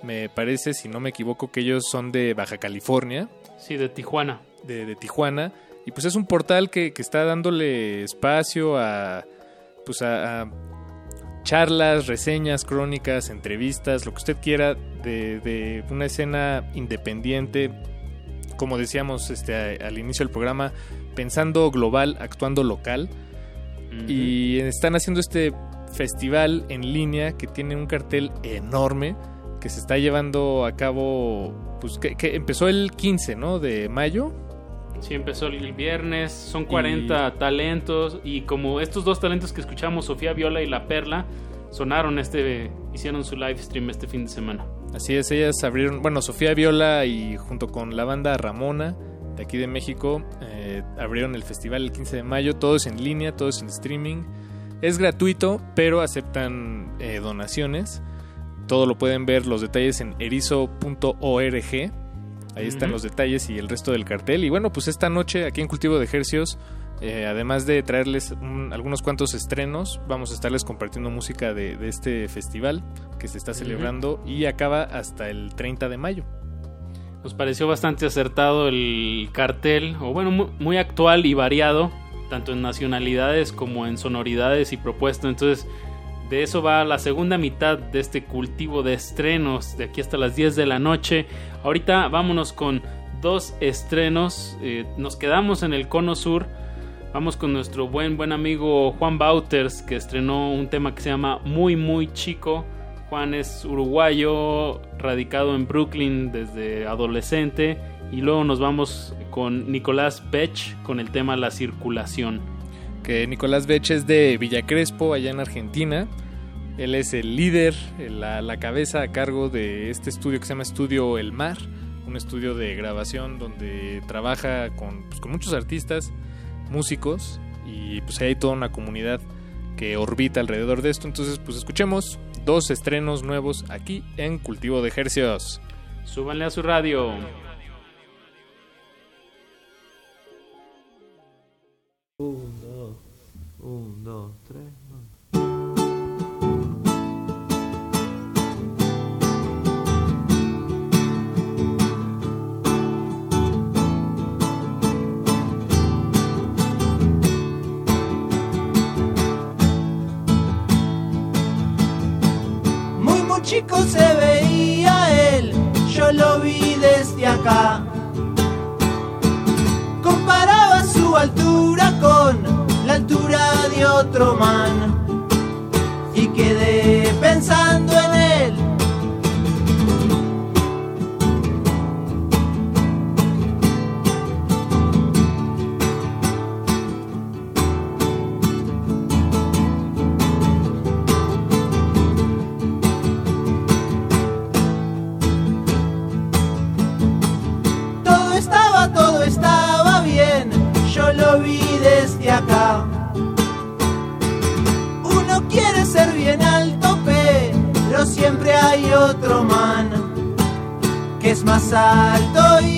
Me parece, si no me equivoco, que ellos son de Baja California. Sí, de Tijuana. De, de Tijuana. Y pues es un portal que, que está dándole espacio a, pues a, a charlas, reseñas, crónicas, entrevistas, lo que usted quiera de, de una escena independiente, como decíamos este, al inicio del programa, pensando global, actuando local. Y están haciendo este festival en línea que tiene un cartel enorme que se está llevando a cabo, pues que, que empezó el 15, ¿no? De mayo. Sí, empezó el viernes, son 40 talentos y como estos dos talentos que escuchamos, Sofía Viola y La Perla, sonaron este, hicieron su live stream este fin de semana. Así es, ellas abrieron, bueno, Sofía Viola y junto con la banda Ramona de aquí de México eh, abrieron el festival el 15 de mayo, todo es en línea, todo es en streaming. Es gratuito, pero aceptan eh, donaciones. Todo lo pueden ver los detalles en erizo.org. Ahí están los detalles y el resto del cartel. Y bueno, pues esta noche aquí en Cultivo de Ejercios Eh, además de traerles un- algunos cuantos estrenos, vamos a estarles compartiendo música de, de este festival que se está celebrando y acaba hasta el 30 de mayo. Nos pareció bastante acertado el cartel, o bueno, mu- muy actual y variado, tanto en nacionalidades como en sonoridades y propuestas. Entonces, de eso va la segunda mitad de este cultivo de estrenos, de aquí hasta las 10 de la noche. Ahorita vámonos con dos estrenos. eh, nos quedamos en el cono sur. Vamos con nuestro buen buen amigo Juan Bauters, que estrenó un tema que se llama Muy Muy Chico. Juan es uruguayo, radicado en Brooklyn desde adolescente. Y luego nos vamos con Nicolás Bech con el tema La Circulación. Que Nicolás Bech es de Villa Crespo, allá en Argentina. Él es el líder, la, cabeza a cargo de este estudio que se llama Estudio El Mar, un estudio de grabación donde trabaja con, pues, con muchos artistas, músicos y pues hay toda una comunidad que orbita alrededor de esto. Entonces, pues escuchemos dos estrenos nuevos aquí en Cultivo de Hercios. Súbanle a su radio. Se veía él, yo lo vi desde acá. Comparaba su altura con la altura de otro man y quedé pensando en él. Más alto y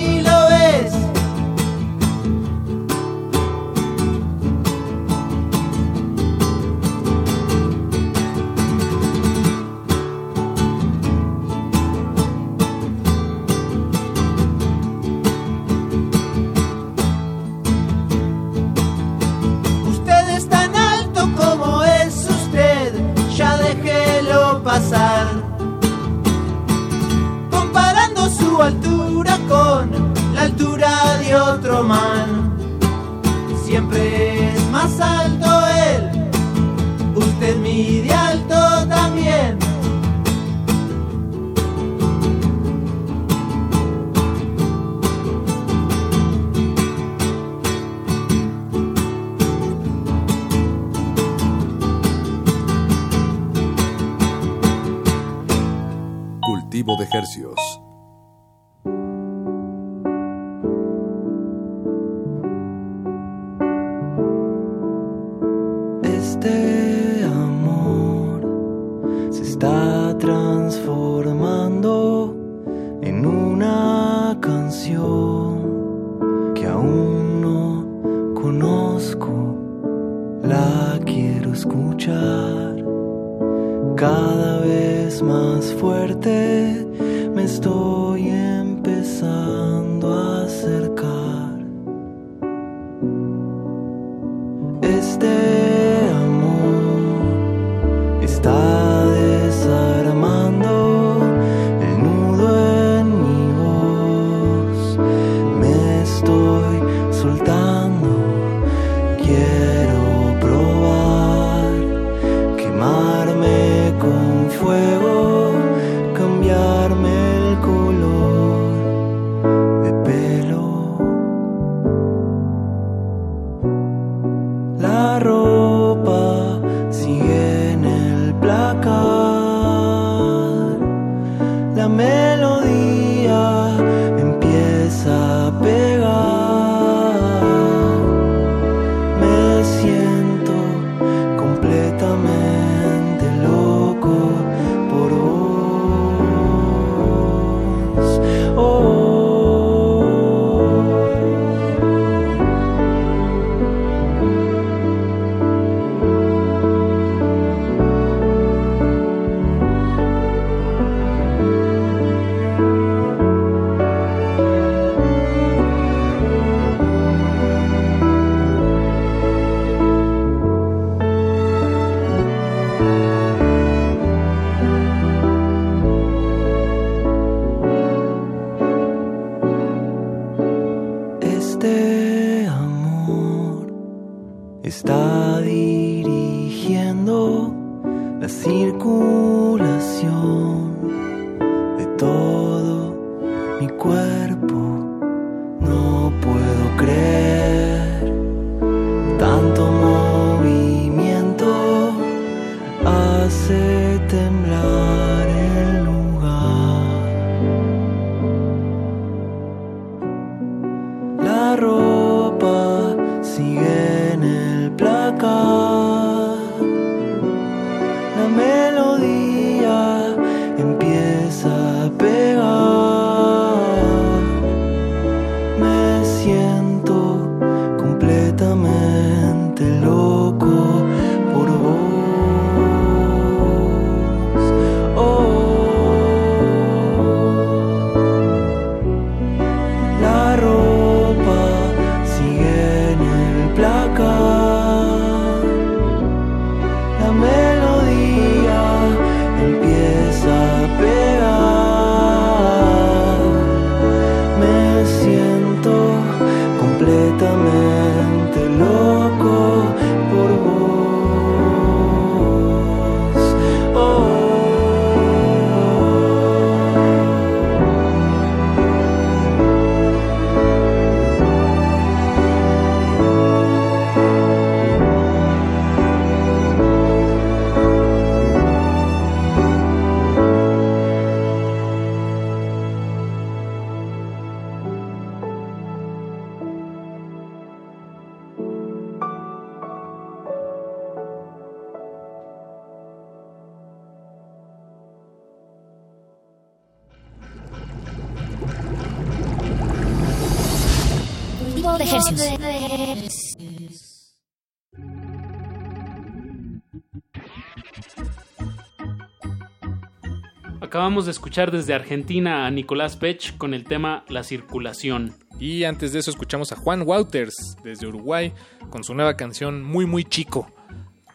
Acabamos de escuchar desde Argentina a Nicolás Pech con el tema La circulación. Y antes de eso escuchamos a Juan Wouters desde Uruguay con su nueva canción Muy Muy Chico.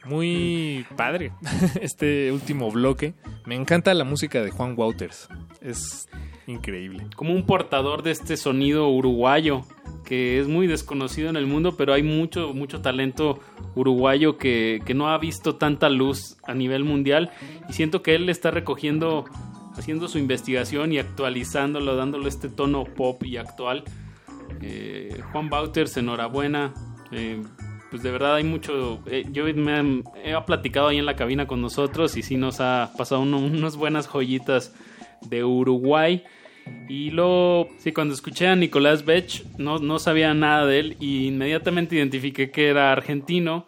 Muy padre este último bloque. Me encanta la música de Juan Wouters. Es increíble. Como un portador de este sonido uruguayo que es muy desconocido en el mundo, pero hay mucho, mucho talento uruguayo que, que no ha visto tanta luz a nivel mundial y siento que él está recogiendo, haciendo su investigación y actualizándolo, dándole este tono pop y actual. Eh, Juan Bauters, enhorabuena. Eh, pues de verdad hay mucho. eh, yo me he platicado ahí en la cabina con nosotros y sí nos ha pasado uno- unas buenas joyitas de Uruguay. Y luego, sí, cuando escuché a Nicolás Bech, no, no sabía nada de él y inmediatamente identifiqué que era argentino.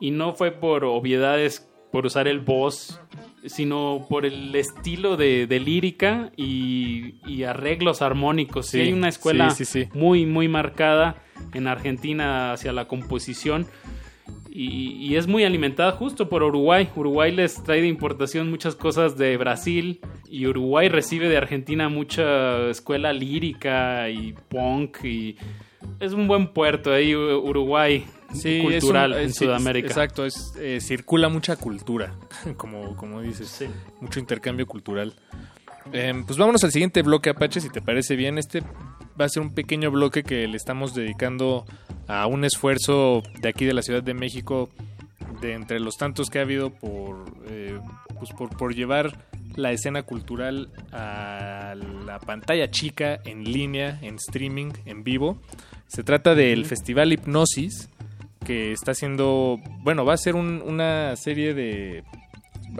Y no fue por obviedades, por usar el voz, sino por el estilo de, de lírica y, y arreglos armónicos. Sí, Sí, hay una escuela sí, sí, sí. muy, muy marcada en Argentina hacia la composición. Y, y es muy alimentada justo por Uruguay. Uruguay les trae de importación muchas cosas de Brasil y Uruguay recibe de Argentina mucha escuela lírica y punk y es un buen puerto ahí Uruguay Sí, cultural es un- en es- Sudamérica. Exacto, es, eh, circula mucha cultura, como, como dices. Mucho intercambio cultural. Em, pues vámonos al siguiente bloque, Apache, si te parece bien. Este va a ser un pequeño bloque que le estamos dedicando a un esfuerzo de aquí de la Ciudad de México, de entre los tantos que ha habido por, eh, pues por, por llevar la escena cultural a la pantalla chica, en línea, en streaming, en vivo. Se trata del. Festival Hipnosis, que está haciendo, bueno, va a ser un- una serie de...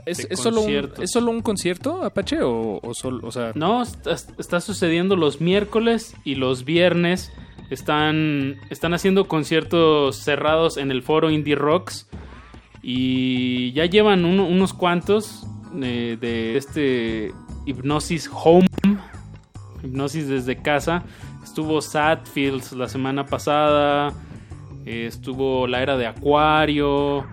¿Es, De es solo un. ¿Es solo un concierto, Apache? O, o, sol- o sea, No, está, está sucediendo los miércoles y los viernes. Están, están haciendo conciertos cerrados en el foro Indie Rocks. Y ya llevan uno- unos cuantos eh, de este Hipnosis Home. Hipnosis desde casa. Estuvo Sadfields la semana pasada. Eh, estuvo la era de Acuario.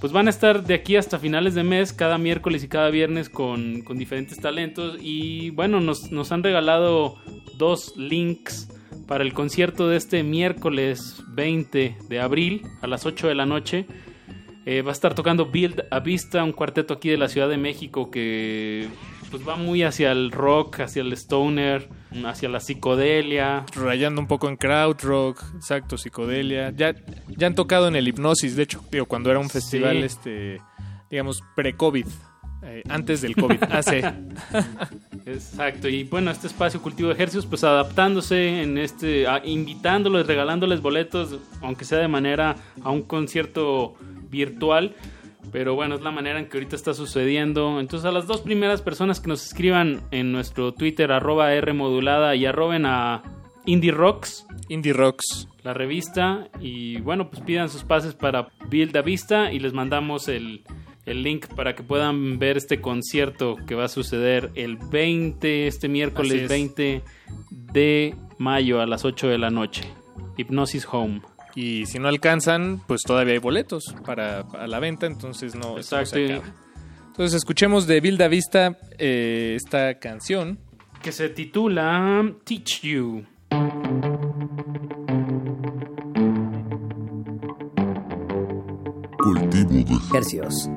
Pues van a estar de aquí hasta finales de mes, cada miércoles y cada viernes con, con diferentes talentos. Y bueno, nos, nos han regalado dos links para el concierto de este miércoles 20 de abril a las 8 de la noche. Eh, va a estar tocando Build a Vista, un cuarteto aquí de la Ciudad de México que pues va muy hacia el rock, hacia el stoner, hacia la psicodelia. Rayando un poco en krautrock, exacto, psicodelia. Ya, ya han tocado en el hipnosis, de hecho, digo, cuando era un festival, Sí. este, digamos, pre-COVID, eh, antes del COVID, hace. Exacto, y bueno, este espacio Cultivo de Ejercicios, pues adaptándose en este, a- invitándolos, regalándoles boletos, aunque sea de manera a un concierto virtual. Pero bueno, es la manera en que ahorita está sucediendo. Entonces, a las dos primeras personas que nos escriban en nuestro Twitter, arroba R modulada y arroben a Indie Rocks. Indie Rocks. La revista. Y bueno, pues pidan sus pases para Build a Vista y les mandamos el, el link para que puedan ver este concierto que va a suceder el 20, este miércoles es. 20 de mayo a las 8 de la noche. Hipnosis Home. Y si no alcanzan, pues todavía hay boletos para, a la venta, entonces no, no se Exacto. acaba. Entonces escuchemos de Vilda Vista eh, esta canción. Que se titula Teach You. Cultivo de Hercios.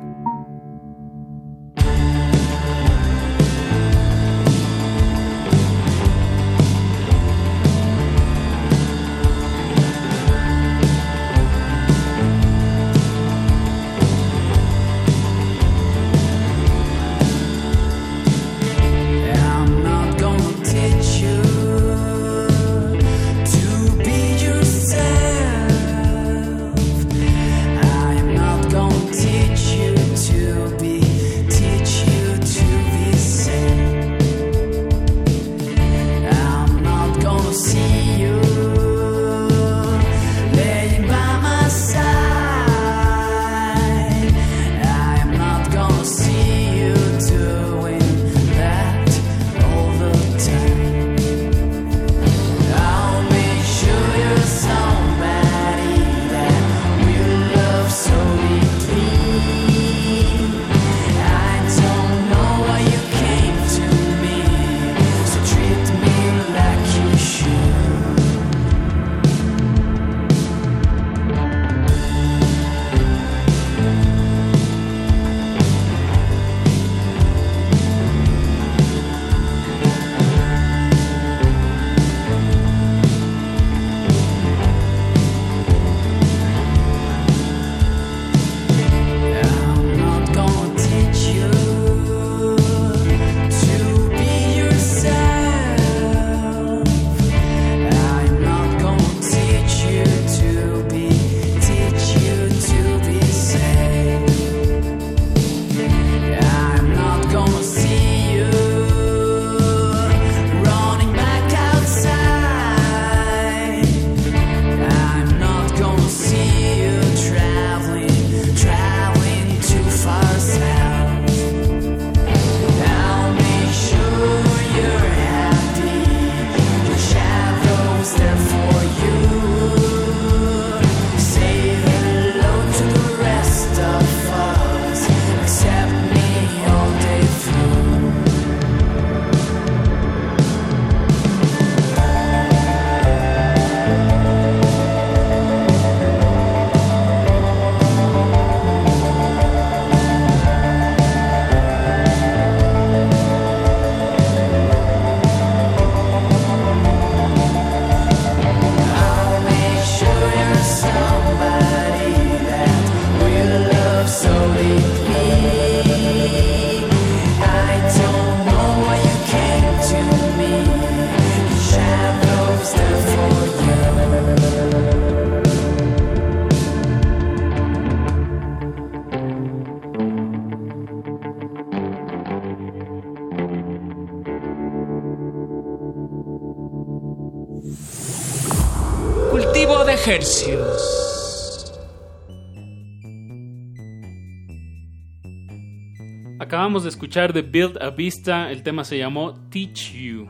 Acabamos de escuchar de Build a Vista, el tema se llamó Teach You.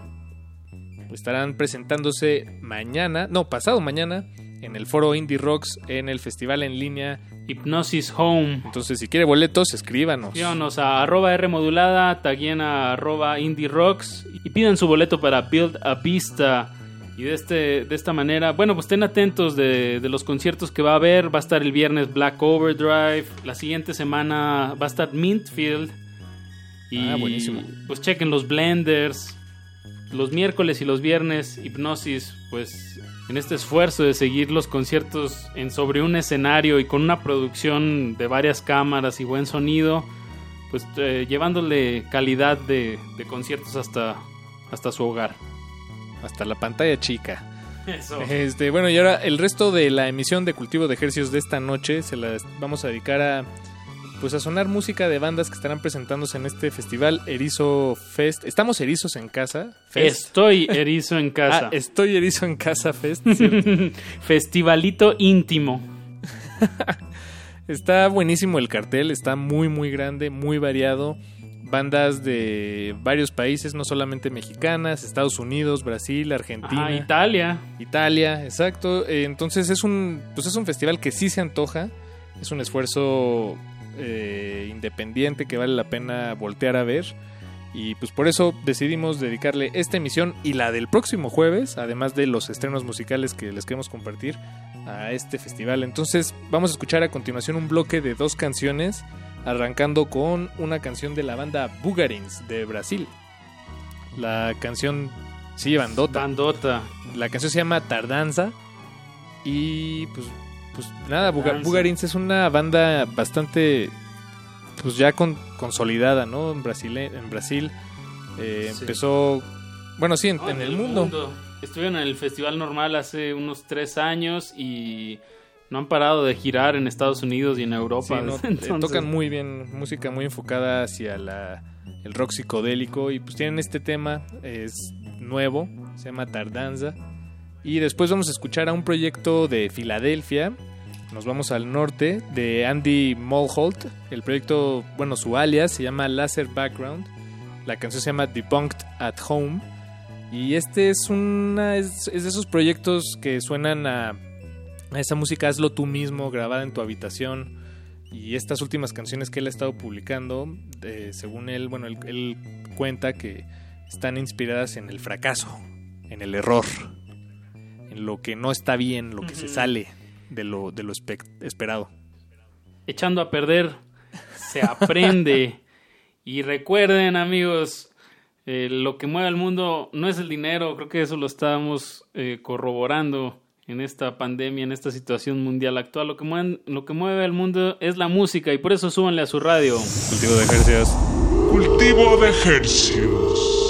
Estarán presentándose mañana, no, pasado mañana, en el foro Indie Rocks, en el festival en línea Hipnosis Home. Entonces, si quiere boletos, escríbanos. Escríbanos a arroba R modulada, taguen a arroba Indie Rocks y pidan su boleto para Build a Vista. Y de, este, de esta manera, bueno, pues estén atentos de, de los conciertos que va a haber. Va a estar el viernes Black Overdrive. La siguiente semana va a estar Mintfield. Y Ah, buenísimo. pues chequen los blenders. Los miércoles y los viernes, Hipnosis, pues en este esfuerzo de seguir los conciertos en sobre un escenario y con una producción de varias cámaras y buen sonido, pues eh, llevándole calidad de, de conciertos hasta, hasta su hogar. Hasta la pantalla chica. Eso. Este, bueno, y ahora el resto de la emisión de Cultivo de Ejercicios de esta noche se las vamos a dedicar a pues a sonar música de bandas que estarán presentándose en este festival Erizo Fest. Estamos erizos en casa. Fest. Estoy erizo en casa. Ah, estoy erizo en casa Fest. Festivalito íntimo. está buenísimo el cartel, está muy muy grande, muy variado. Bandas de varios países, no solamente mexicanas, Estados Unidos, Brasil, Argentina. Ajá, Italia. Italia, exacto. Eh, entonces es un, pues es un festival que sí se antoja. Es un esfuerzo eh, independiente que vale la pena voltear a ver. Y pues por eso decidimos dedicarle esta emisión y la del próximo jueves, además de los estrenos musicales que les queremos compartir a este festival. Entonces vamos a escuchar a continuación un bloque de dos canciones, arrancando con una canción de la banda Bugarins de Brasil. La canción, sí, Bandota. Bandota. La canción se llama Tardanza. Y pues, pues nada, Buga-. Bugarins es una banda bastante, pues ya con, consolidada, ¿no? En Brasil, en Brasil eh, Sí. empezó, bueno, sí, en, en el mundo. Estuvieron en el festival normal hace unos tres años y no han parado de girar en Estados Unidos y en Europa. Sí, no, desde entonces. tocan muy bien, música muy enfocada hacia la, el rock psicodélico y pues tienen este tema, es nuevo, se llama Tardanza. Y después vamos a escuchar a un proyecto de Filadelfia, nos vamos al norte, de Andy Mulholt. El proyecto, bueno, su alias se llama Laser Background. La canción se llama Debunked at Home. Y este es una es, es de esos proyectos que suenan a esa música hazlo tú mismo, grabada en tu habitación. Y estas últimas canciones que él ha estado publicando, eh, según él, bueno, él, él cuenta que están inspiradas en el fracaso, en el error, en lo que no está bien, lo que se sale de lo, de lo espe- esperado. Echando a perder se aprende. y recuerden, amigos, eh, lo que mueve al mundo no es el dinero. Creo que eso lo estábamos eh, corroborando en esta pandemia, en esta situación mundial actual. Lo que, mueve, lo que mueve al mundo es la música y por eso súbanle a su radio. Cultivo de ejercicios. Cultivo de ejercicios.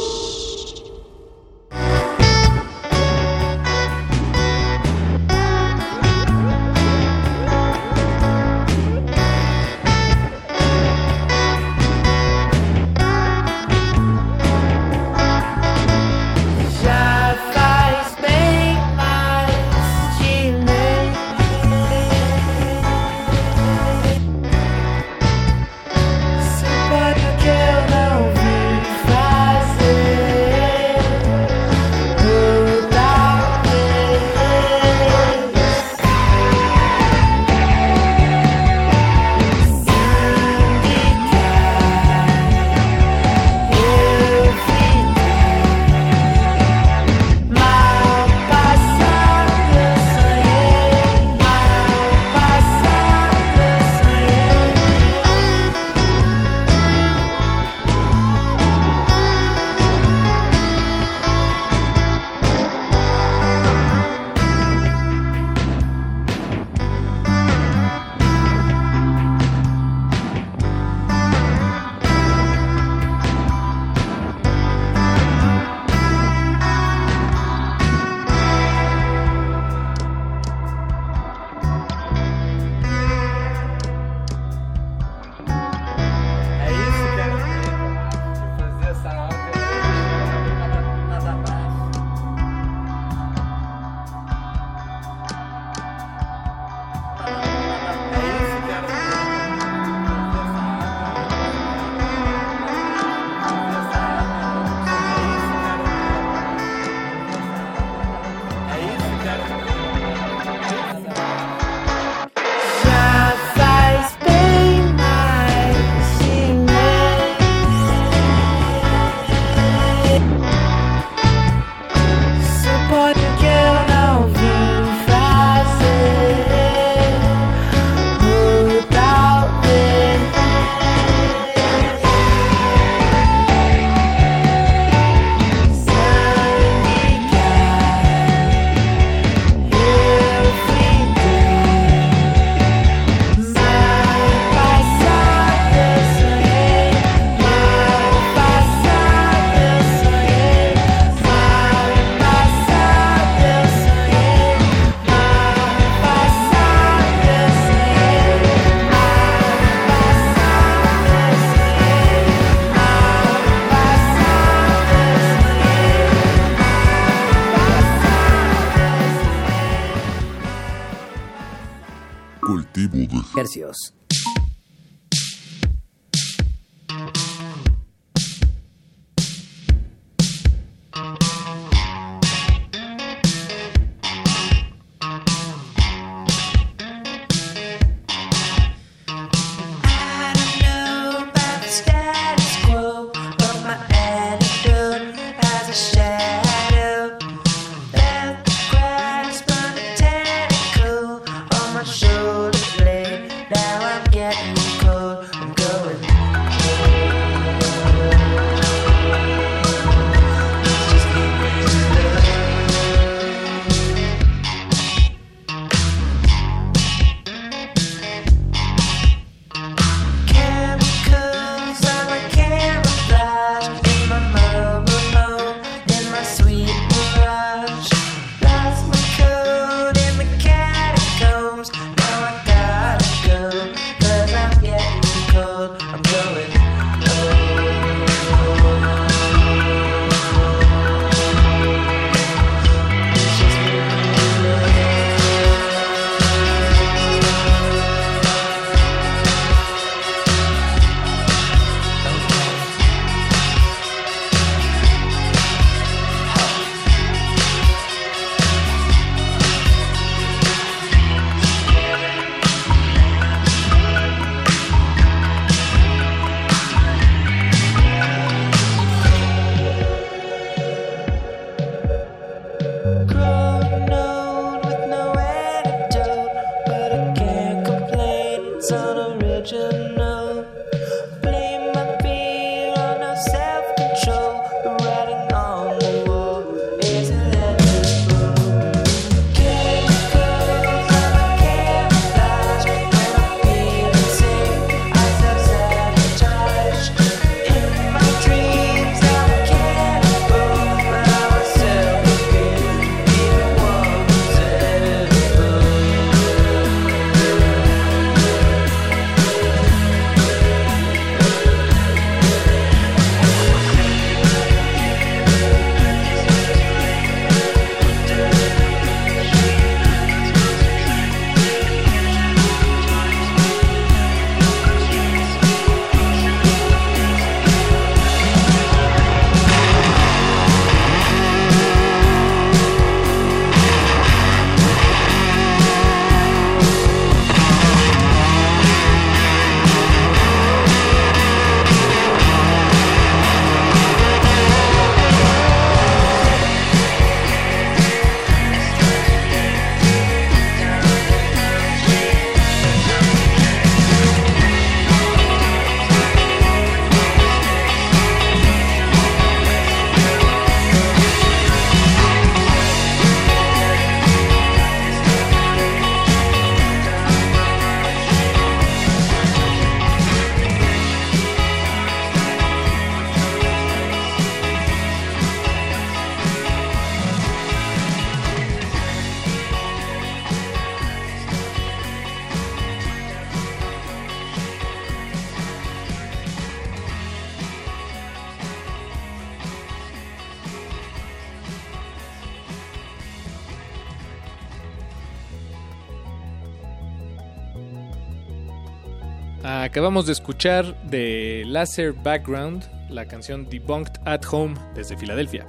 Acabamos de escuchar de Laser Background la canción Debunked at Home desde Filadelfia.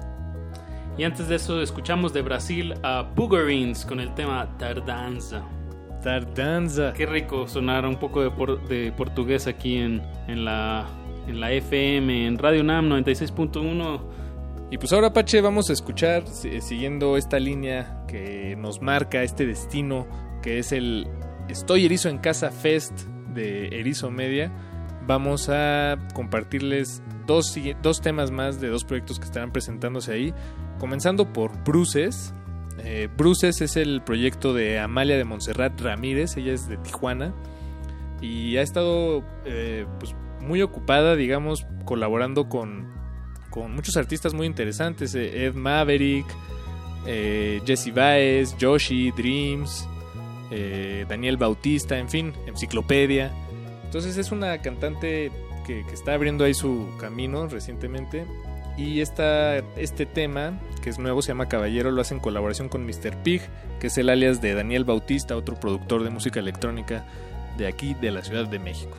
Y antes de eso escuchamos de Brasil a Boogerins con el tema Tardanza. Tardanza. Qué rico sonar un poco de, por- de portugués aquí en, en, la, en la FM, en Radio NAM 96.1. Y pues ahora, Pache, vamos a escuchar, si- siguiendo esta línea que nos marca este destino, que es el Estoy Erizo en Casa Fest de Erizo Media. Vamos a compartirles dos, dos temas más de dos proyectos que estarán presentándose ahí. Comenzando por Bruces. Eh, Bruces es el proyecto de Amalia de Montserrat Ramírez, ella es de Tijuana. Y ha estado eh, pues, muy ocupada, digamos, colaborando con, con muchos artistas muy interesantes. eh, Ed Maverick, eh, Jesse Baez, Joshi, Dreams, eh, Daniel Bautista, en fin, Enciclopedia. Entonces es una cantante que, está abriendo ahí su camino recientemente. Y esta, este tema, que es nuevo, se llama Caballero, lo hace en colaboración con Mr. Pig, que es el alias de Daniel Bautista, otro productor de música electrónica de aquí, de la Ciudad de México.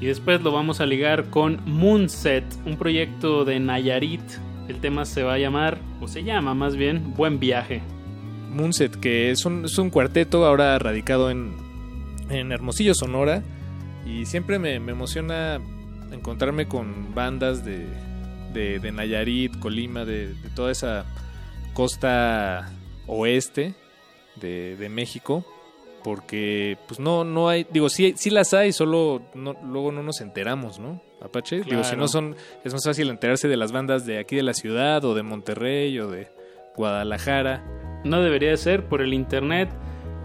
Y después lo vamos a ligar con Moonset, un proyecto de Nayarit. El tema se va a llamar, o se llama más bien, Buen Viaje. Moonset, que es un, es un cuarteto ahora radicado en, en Hermosillo, Sonora. Y siempre me, me emociona encontrarme con bandas de, de, de Nayarit, Colima, de, de toda esa costa oeste de, de México. Porque, pues no, no hay, digo, sí, sí las hay, solo no- luego no nos enteramos, ¿no? Apache. Digo, si no son, es más fácil enterarse de las bandas de aquí de la ciudad, o de Monterrey, o de Guadalajara. No debería de ser por el internet,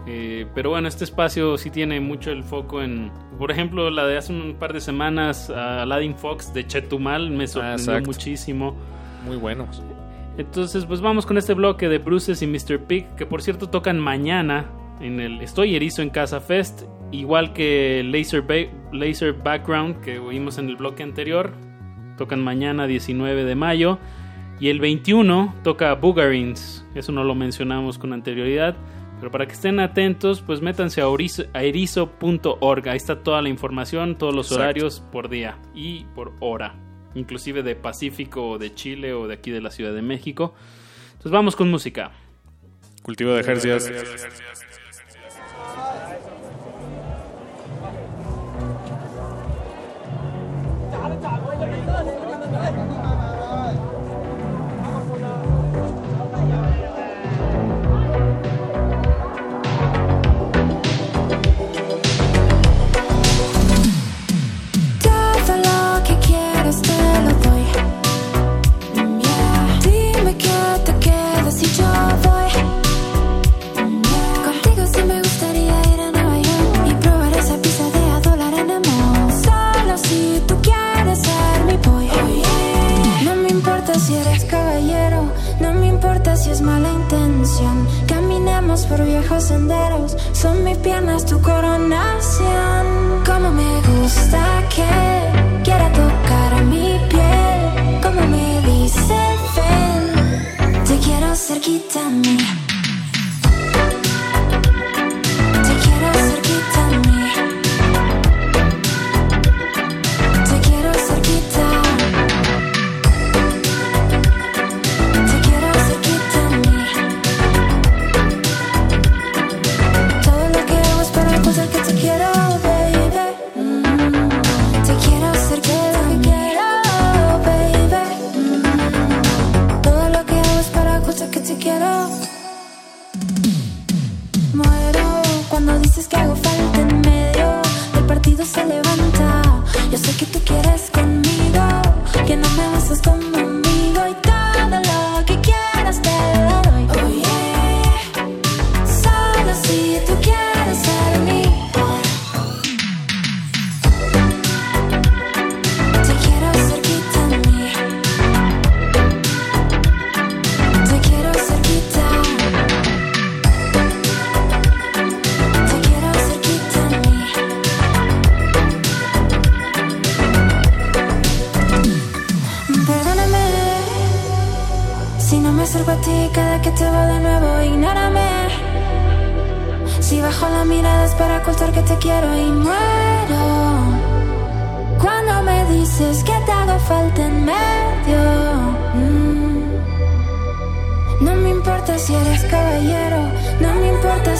eh, pero bueno, este espacio sí tiene mucho el foco en, por ejemplo, la de hace un par de semanas, a Aladdin Fox de Chetumal, me sorprendió exacto. muchísimo. Muy buenos. Entonces, pues vamos con este bloque de Bruces y Mr. Pig, que por cierto tocan mañana en el Estoy Erizo en Casa Fest, igual que Laser, Ba- Laser Background que oímos en el bloque anterior. Tocan mañana 19 de mayo. Y el 21 toca Boogarins. Eso no lo mencionamos con anterioridad. Pero para que estén atentos, pues métanse a, orizo- a erizo.org. Ahí está toda la información, todos los Exacto. horarios por día y por hora. Inclusive de Pacífico o de Chile o de aquí de la Ciudad de México. Entonces vamos con música. Cultivo de ejercicios. Por viejos senderos, son mis piernas tu coronación. Como me gusta que quiera tocar mi piel, como me dice ven, te quiero cerquita a mí. Se levanta. Yo sé que tú quieres conmigo, que no me besas como amigo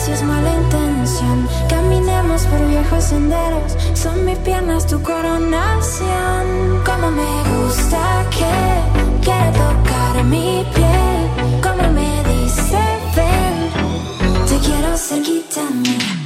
si es mala intención. Caminemos por viejos senderos, son mis piernas tu coronación. Como me gusta que quiere tocar mi piel, como me dice ven, te quiero cerquita a mí.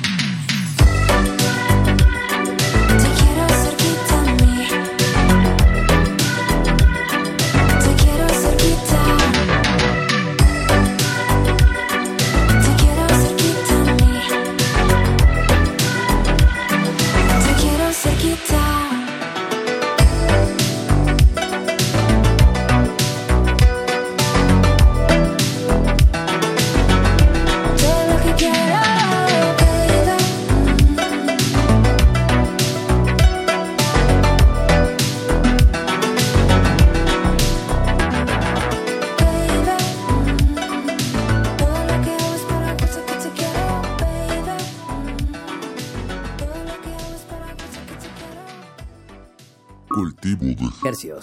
De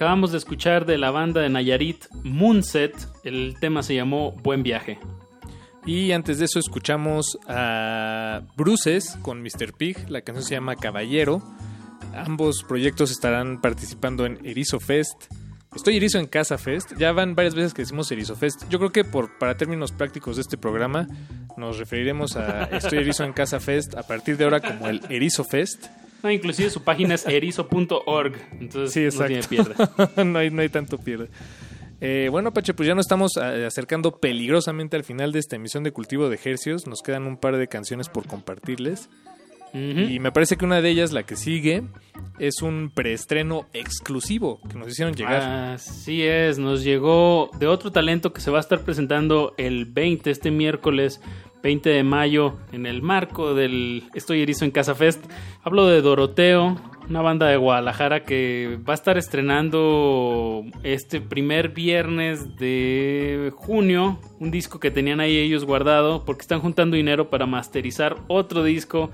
Acabamos de escuchar de la banda de Nayarit Moonset. El tema se llamó Buen Viaje. Y antes de eso escuchamos a Bruces con Mr. Pig, la canción se llama Caballero. Ambos proyectos estarán participando en Erizo Fest. Estoy erizo en Casa Fest. Ya van varias veces que decimos Erizo Fest. Yo creo que por, para términos prácticos de este programa nos referiremos a Estoy erizo en Casa Fest a partir de ahora como el Erizo Fest. No, inclusive su página es erizo.org. Entonces Sí, no tiene pierde. no, hay, no hay tanto pierde. Eh, bueno, Pache, pues ya nos estamos eh, acercando peligrosamente al final de esta emisión de Cultivo de Ejercios. Nos quedan un par de canciones por compartirles. Y me parece que una de ellas, la que sigue, es un preestreno exclusivo que nos hicieron llegar. Así es, nos llegó de otro talento que se va a estar presentando el 20, este miércoles 20 de mayo, en el marco del Estoy Erizo en Casa Fest. Hablo de Doroteo, una banda de Guadalajara que va a estar estrenando este primer viernes de junio un disco que tenían ahí ellos guardado porque están juntando dinero para masterizar otro disco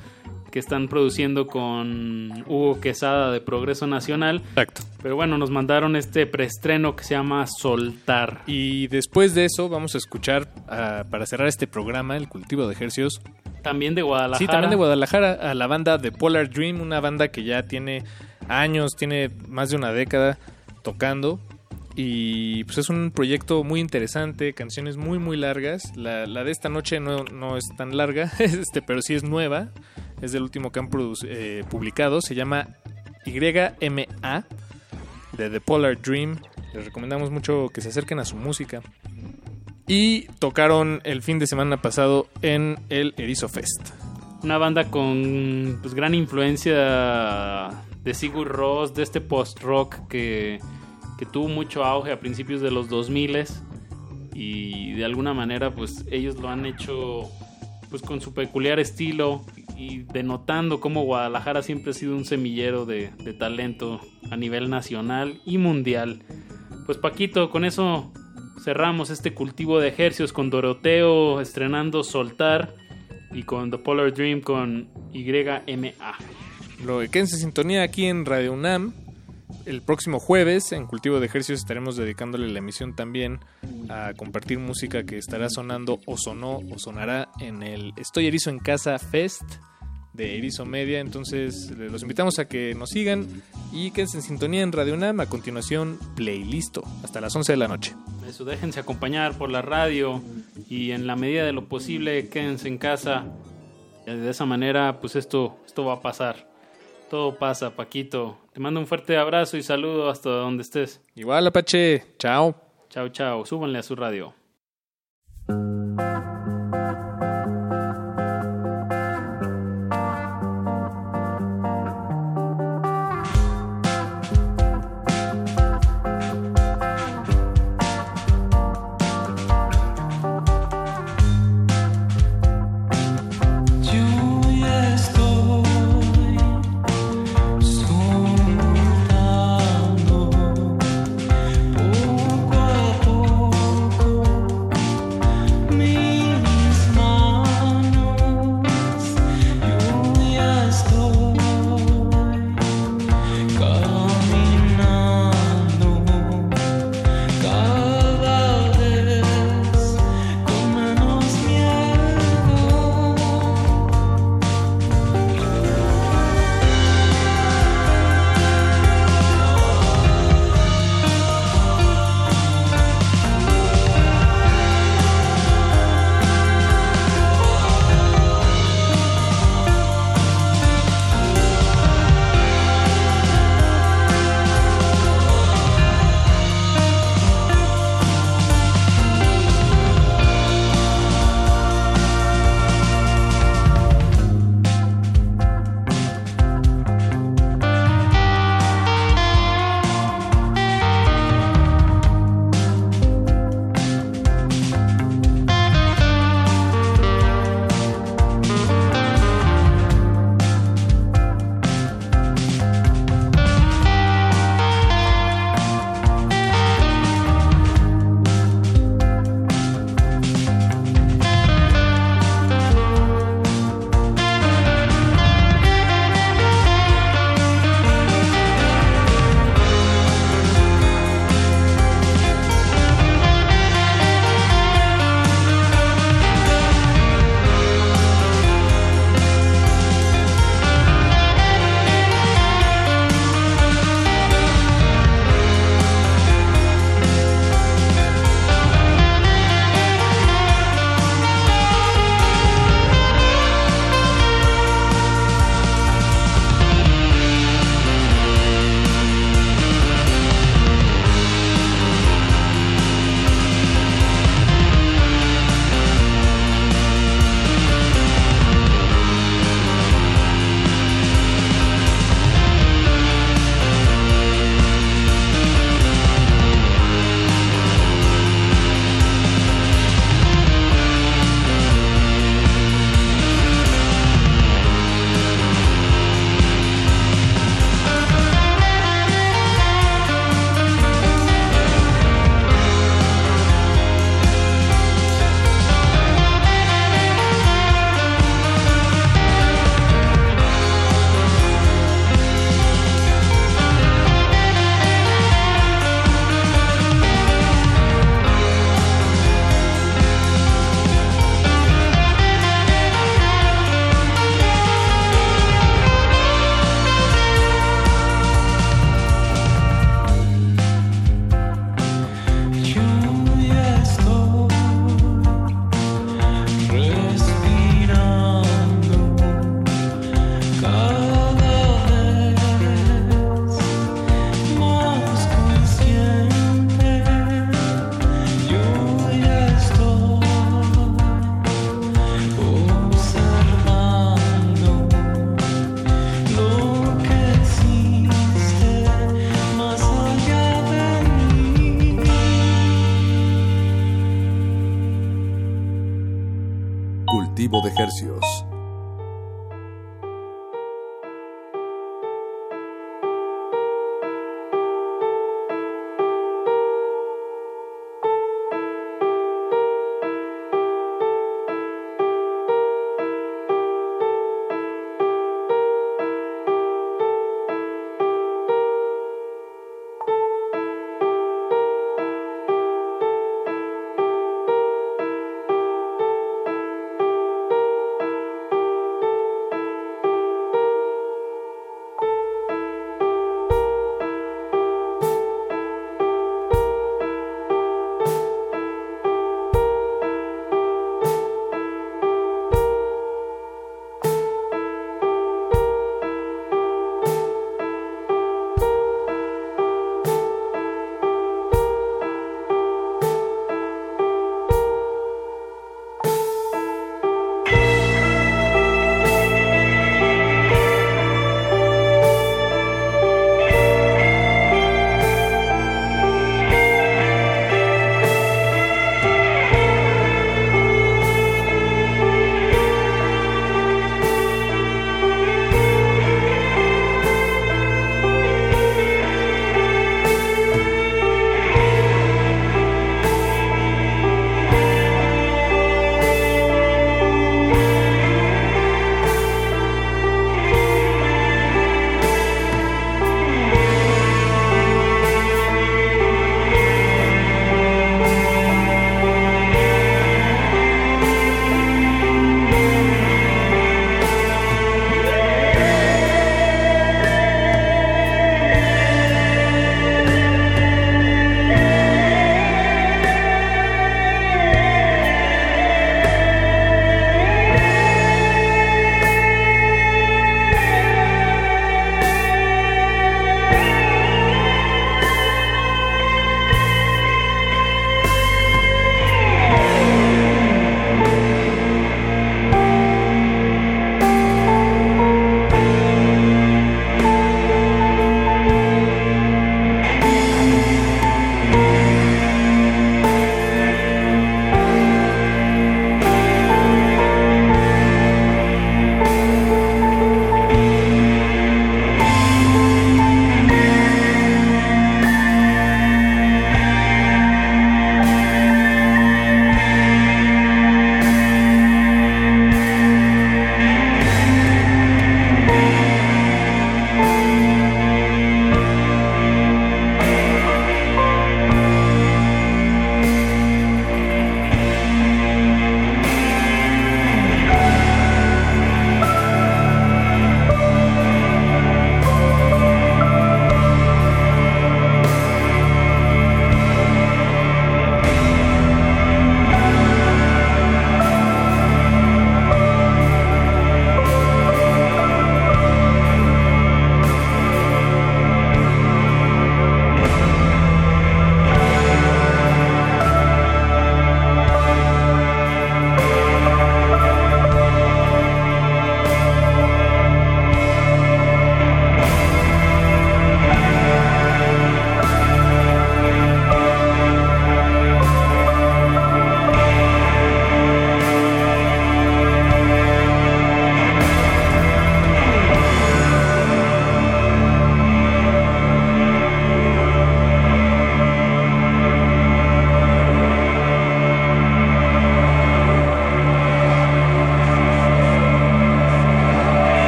que están produciendo con Hugo Quesada de Progreso Nacional. Exacto. Pero bueno, nos mandaron este preestreno que se llama Soltar. Y después de eso vamos a escuchar, ah, para cerrar este programa, El Cultivo de Ejercios. También de Guadalajara. Sí, también de Guadalajara, a la banda de Polar Dream, una banda que ya tiene años, tiene más de una década tocando. Y pues es un proyecto muy interesante, canciones muy muy largas. La, la de esta noche no, no es tan larga, este, pero sí es nueva. Es del último que han eh, publicado. Se llama YMA de The Polar Dream. Les recomendamos mucho que se acerquen a su música. Y tocaron el fin de semana pasado en el Erizo Fest. Una banda con pues, gran influencia de Sigur Rós, de este post-rock que, que tuvo mucho auge a principios de los 2000 y de alguna manera pues ellos lo han hecho pues con su peculiar estilo y denotando cómo Guadalajara siempre ha sido un semillero de, talento a nivel nacional y mundial. Pues Paquito, con eso cerramos este cultivo de ejercicios con Doroteo estrenando Soltar y con The Polar Dream con YMA. Lo que quédense en sintonía aquí en Radio UNAM. El próximo jueves en Cultivo de Ejercicios estaremos dedicándole la emisión también a compartir música que estará sonando o sonó o sonará en el Estoy Erizo en Casa Fest de Erizo Media. Entonces los invitamos a que nos sigan y quédense en sintonía en Radio UNAM. A continuación, Playlisto hasta las 11 de la noche. Eso, déjense acompañar por la radio y en la medida de lo posible quédense en casa. De esa manera, pues esto, esto va a pasar. Todo pasa, Paquito. Te mando un fuerte abrazo y saludo hasta donde estés. Igual, Apache. Chao. Chao, chao. Súbanle a su radio.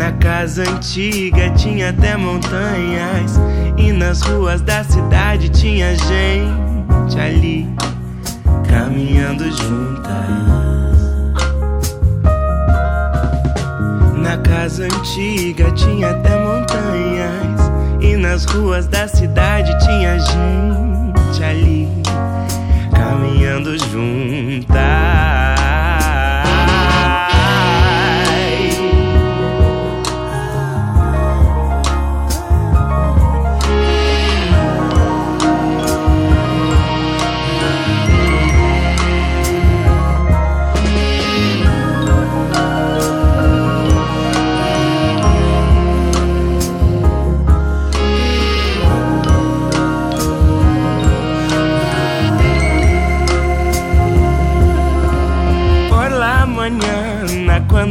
Na casa antiga tinha até montanhas E nas ruas da cidade tinha gente ali Caminhando juntas. Na casa antiga tinha até montanhas E nas ruas da cidade tinha gente ali Caminhando juntas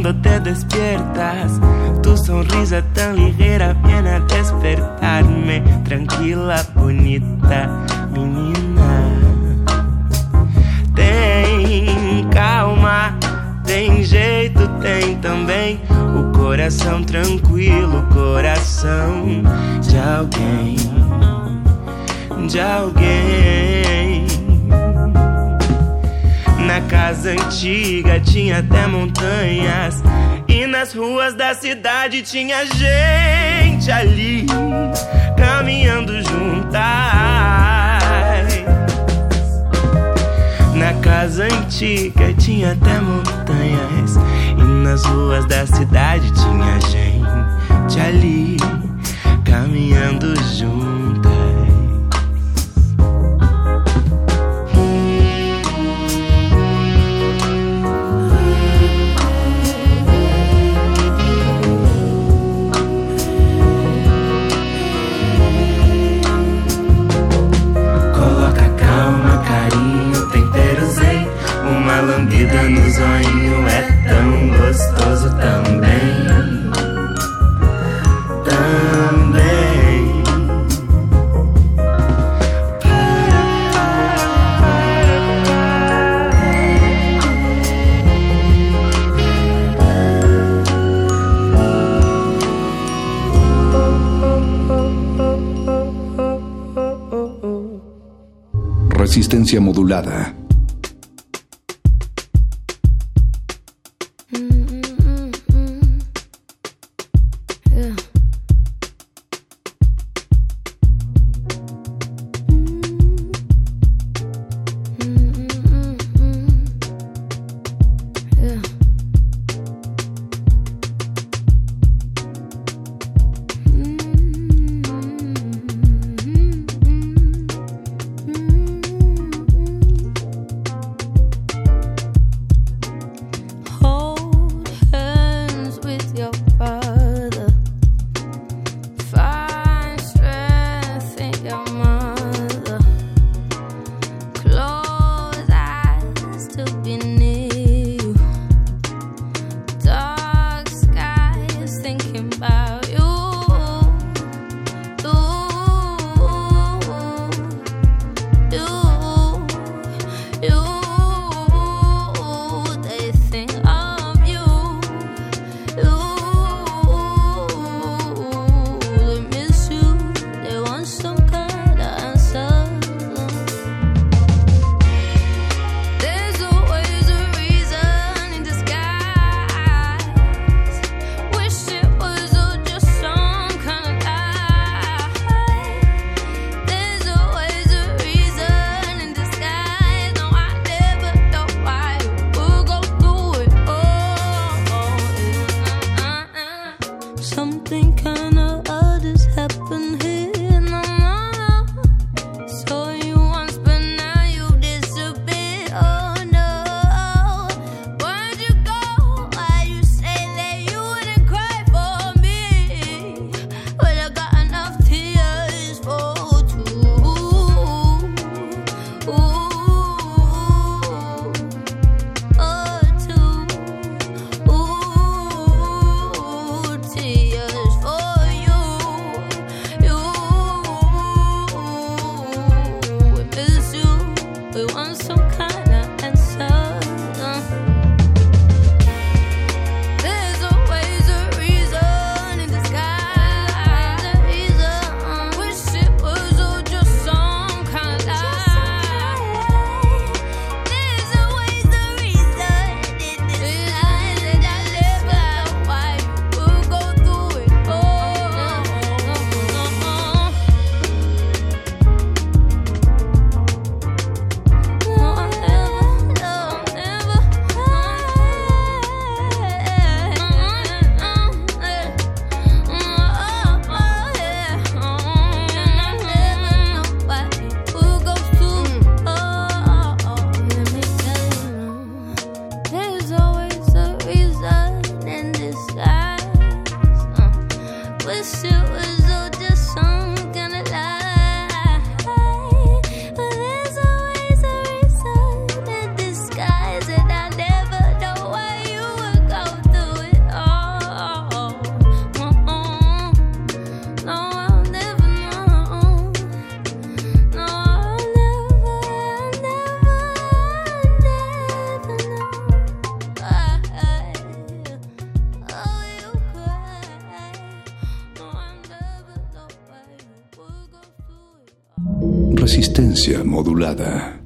cuando te despiertas, tu sonrisa tan ligera viene a despertarme. Tranquila, bonita menina. Tem calma, tem jeito, tem também o coração tranquilo, coração de alguém, de alguém. Na casa antiga tinha até montanhas. E nas ruas da cidade tinha gente ali caminhando juntas. Na casa antiga tinha até montanhas. E nas ruas da cidade tinha gente ali caminhando juntas. Uma lambida no zoinho é tão gostoso também Também Resistencia modulada. Modulada.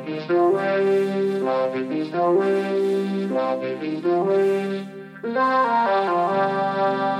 Love is the way, love is the way, love is the way, love.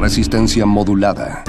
Resistencia modulada.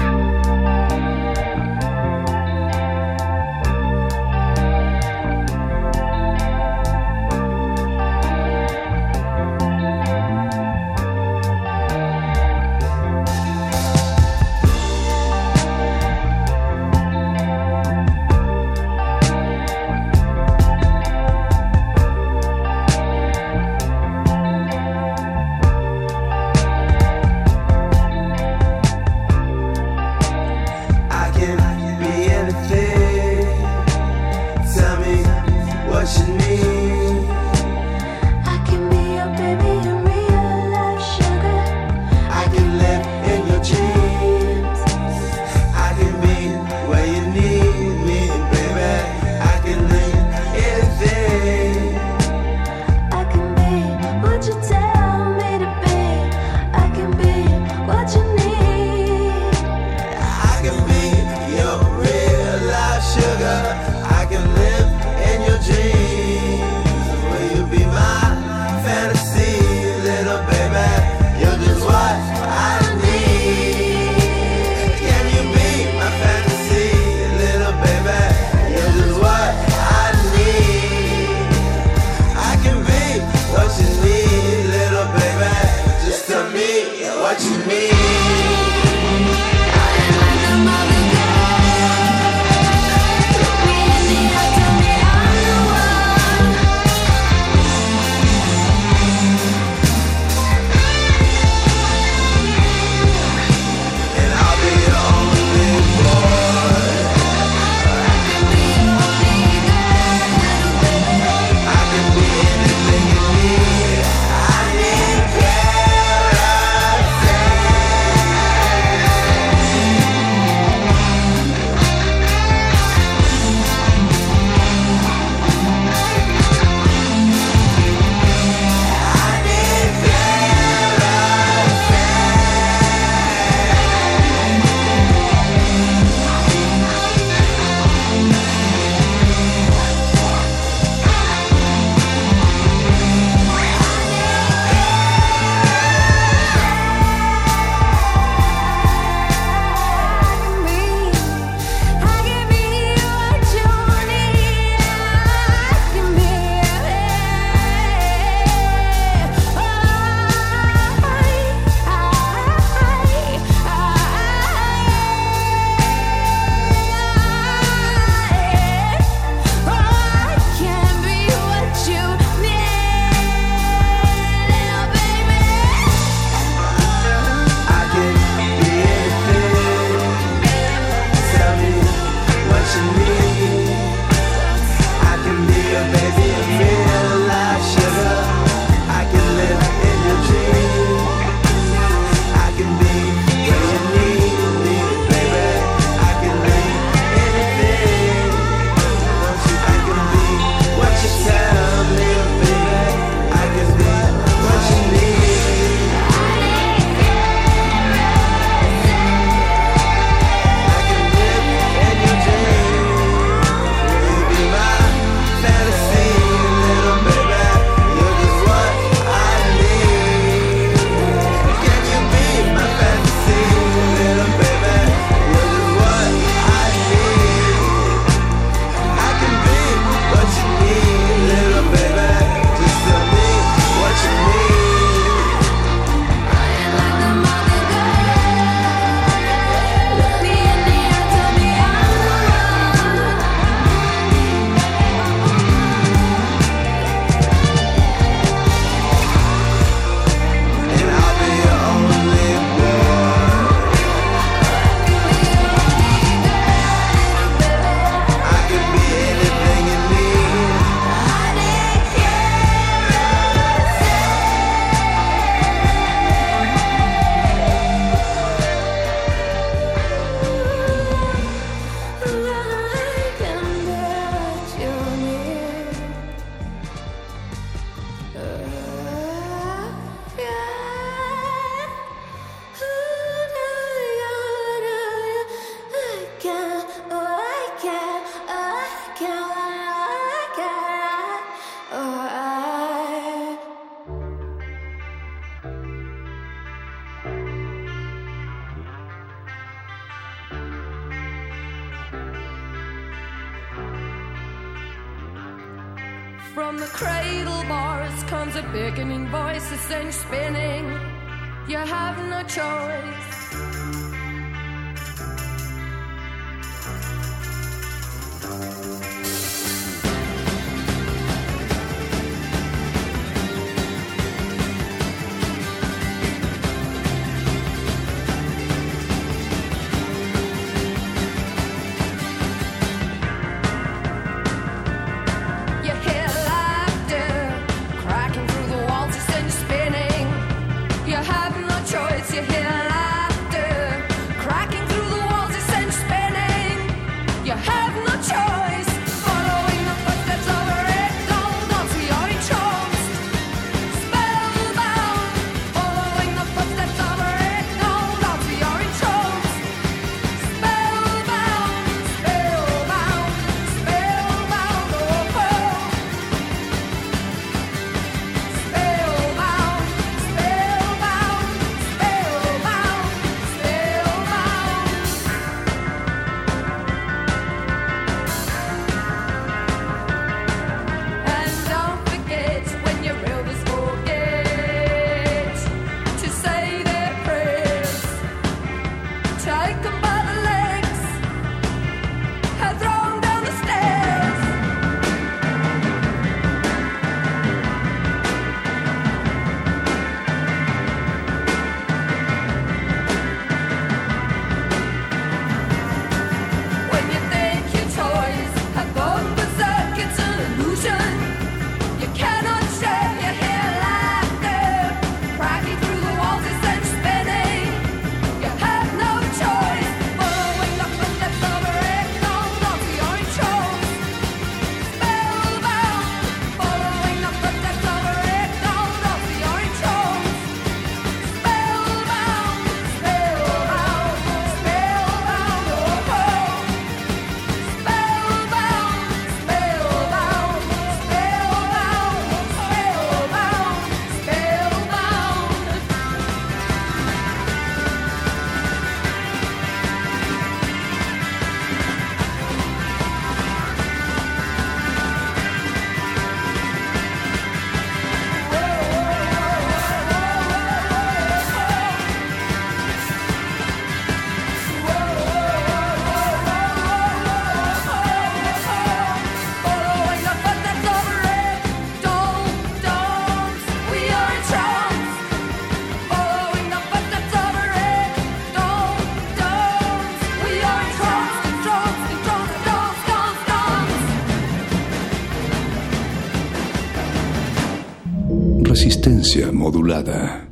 Resistencia modulada.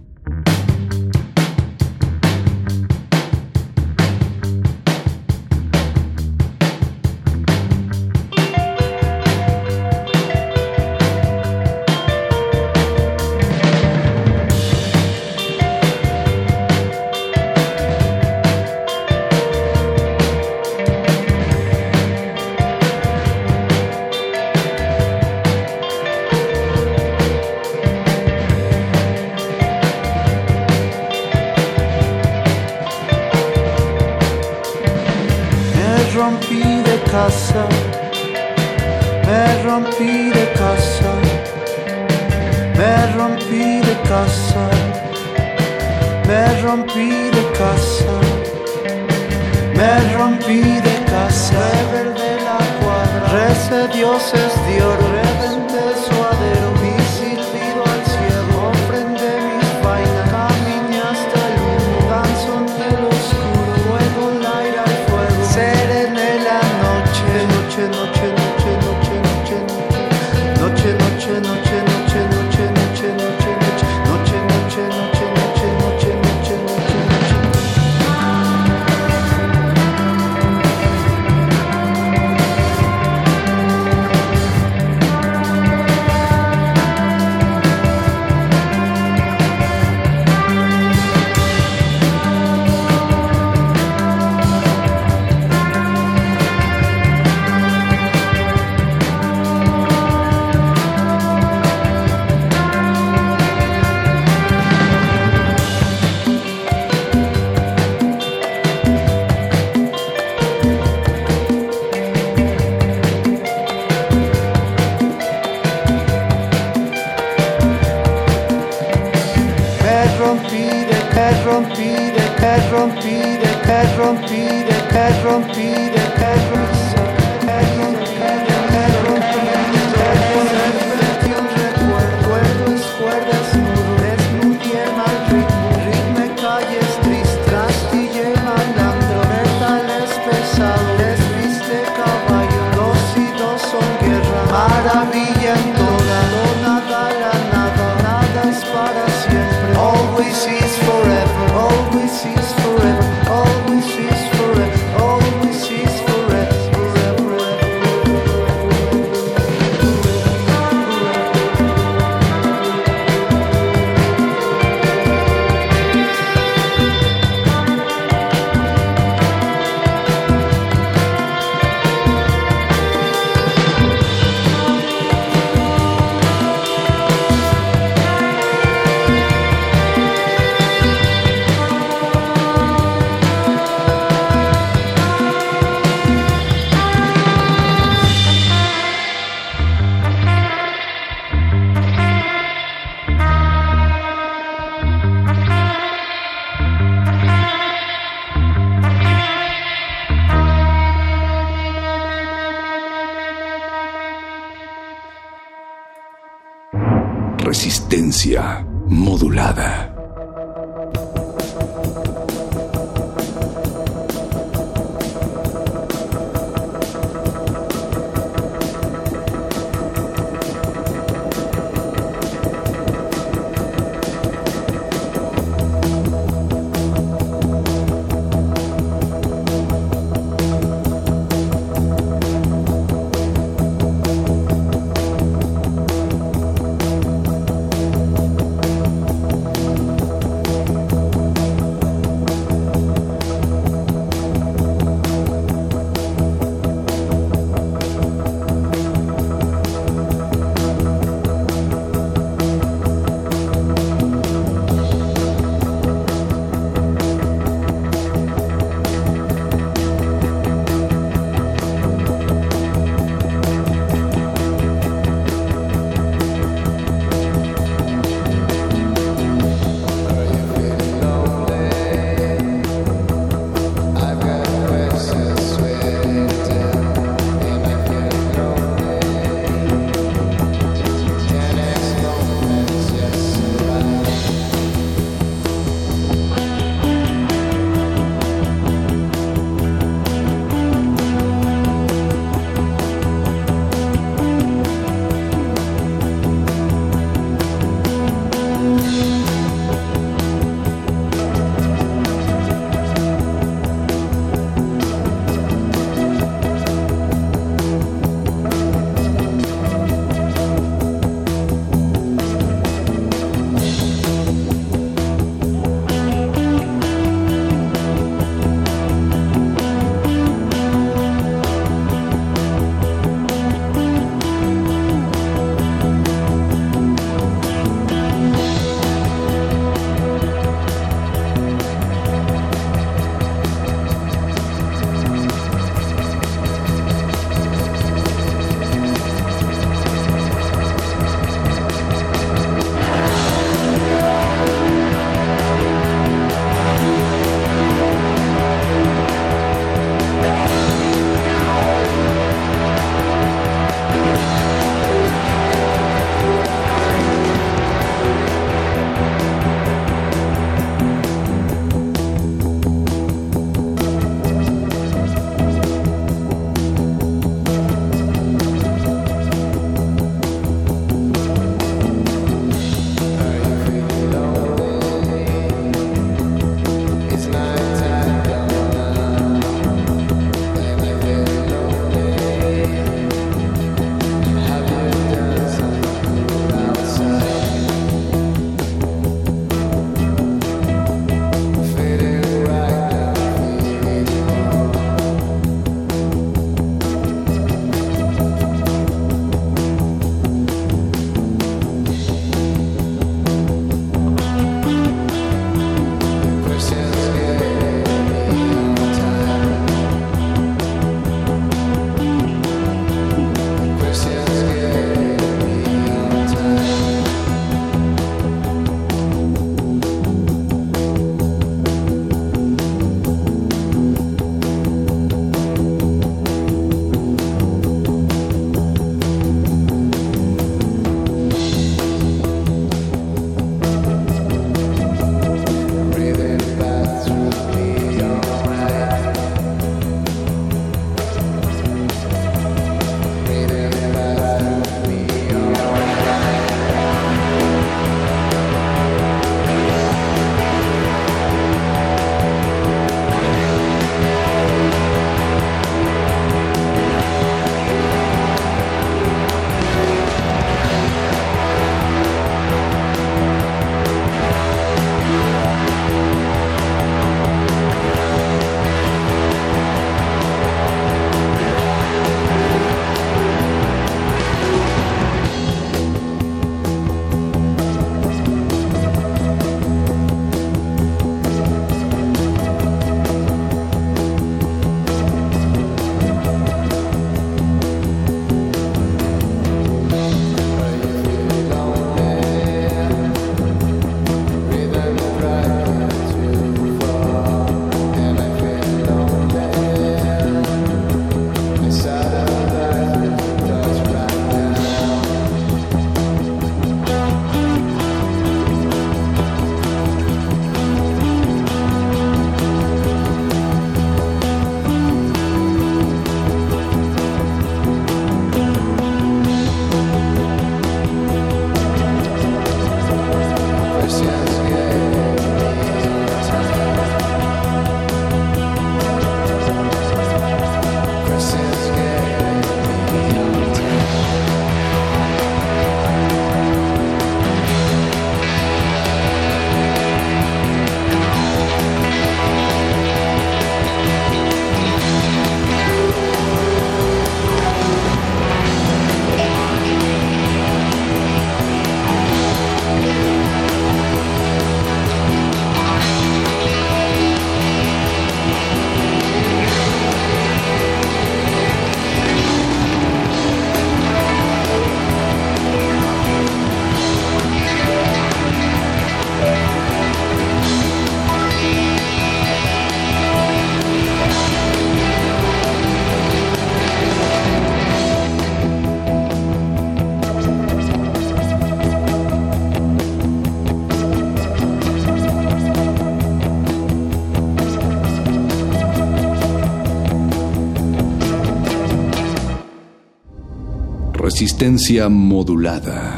Resistencia modulada.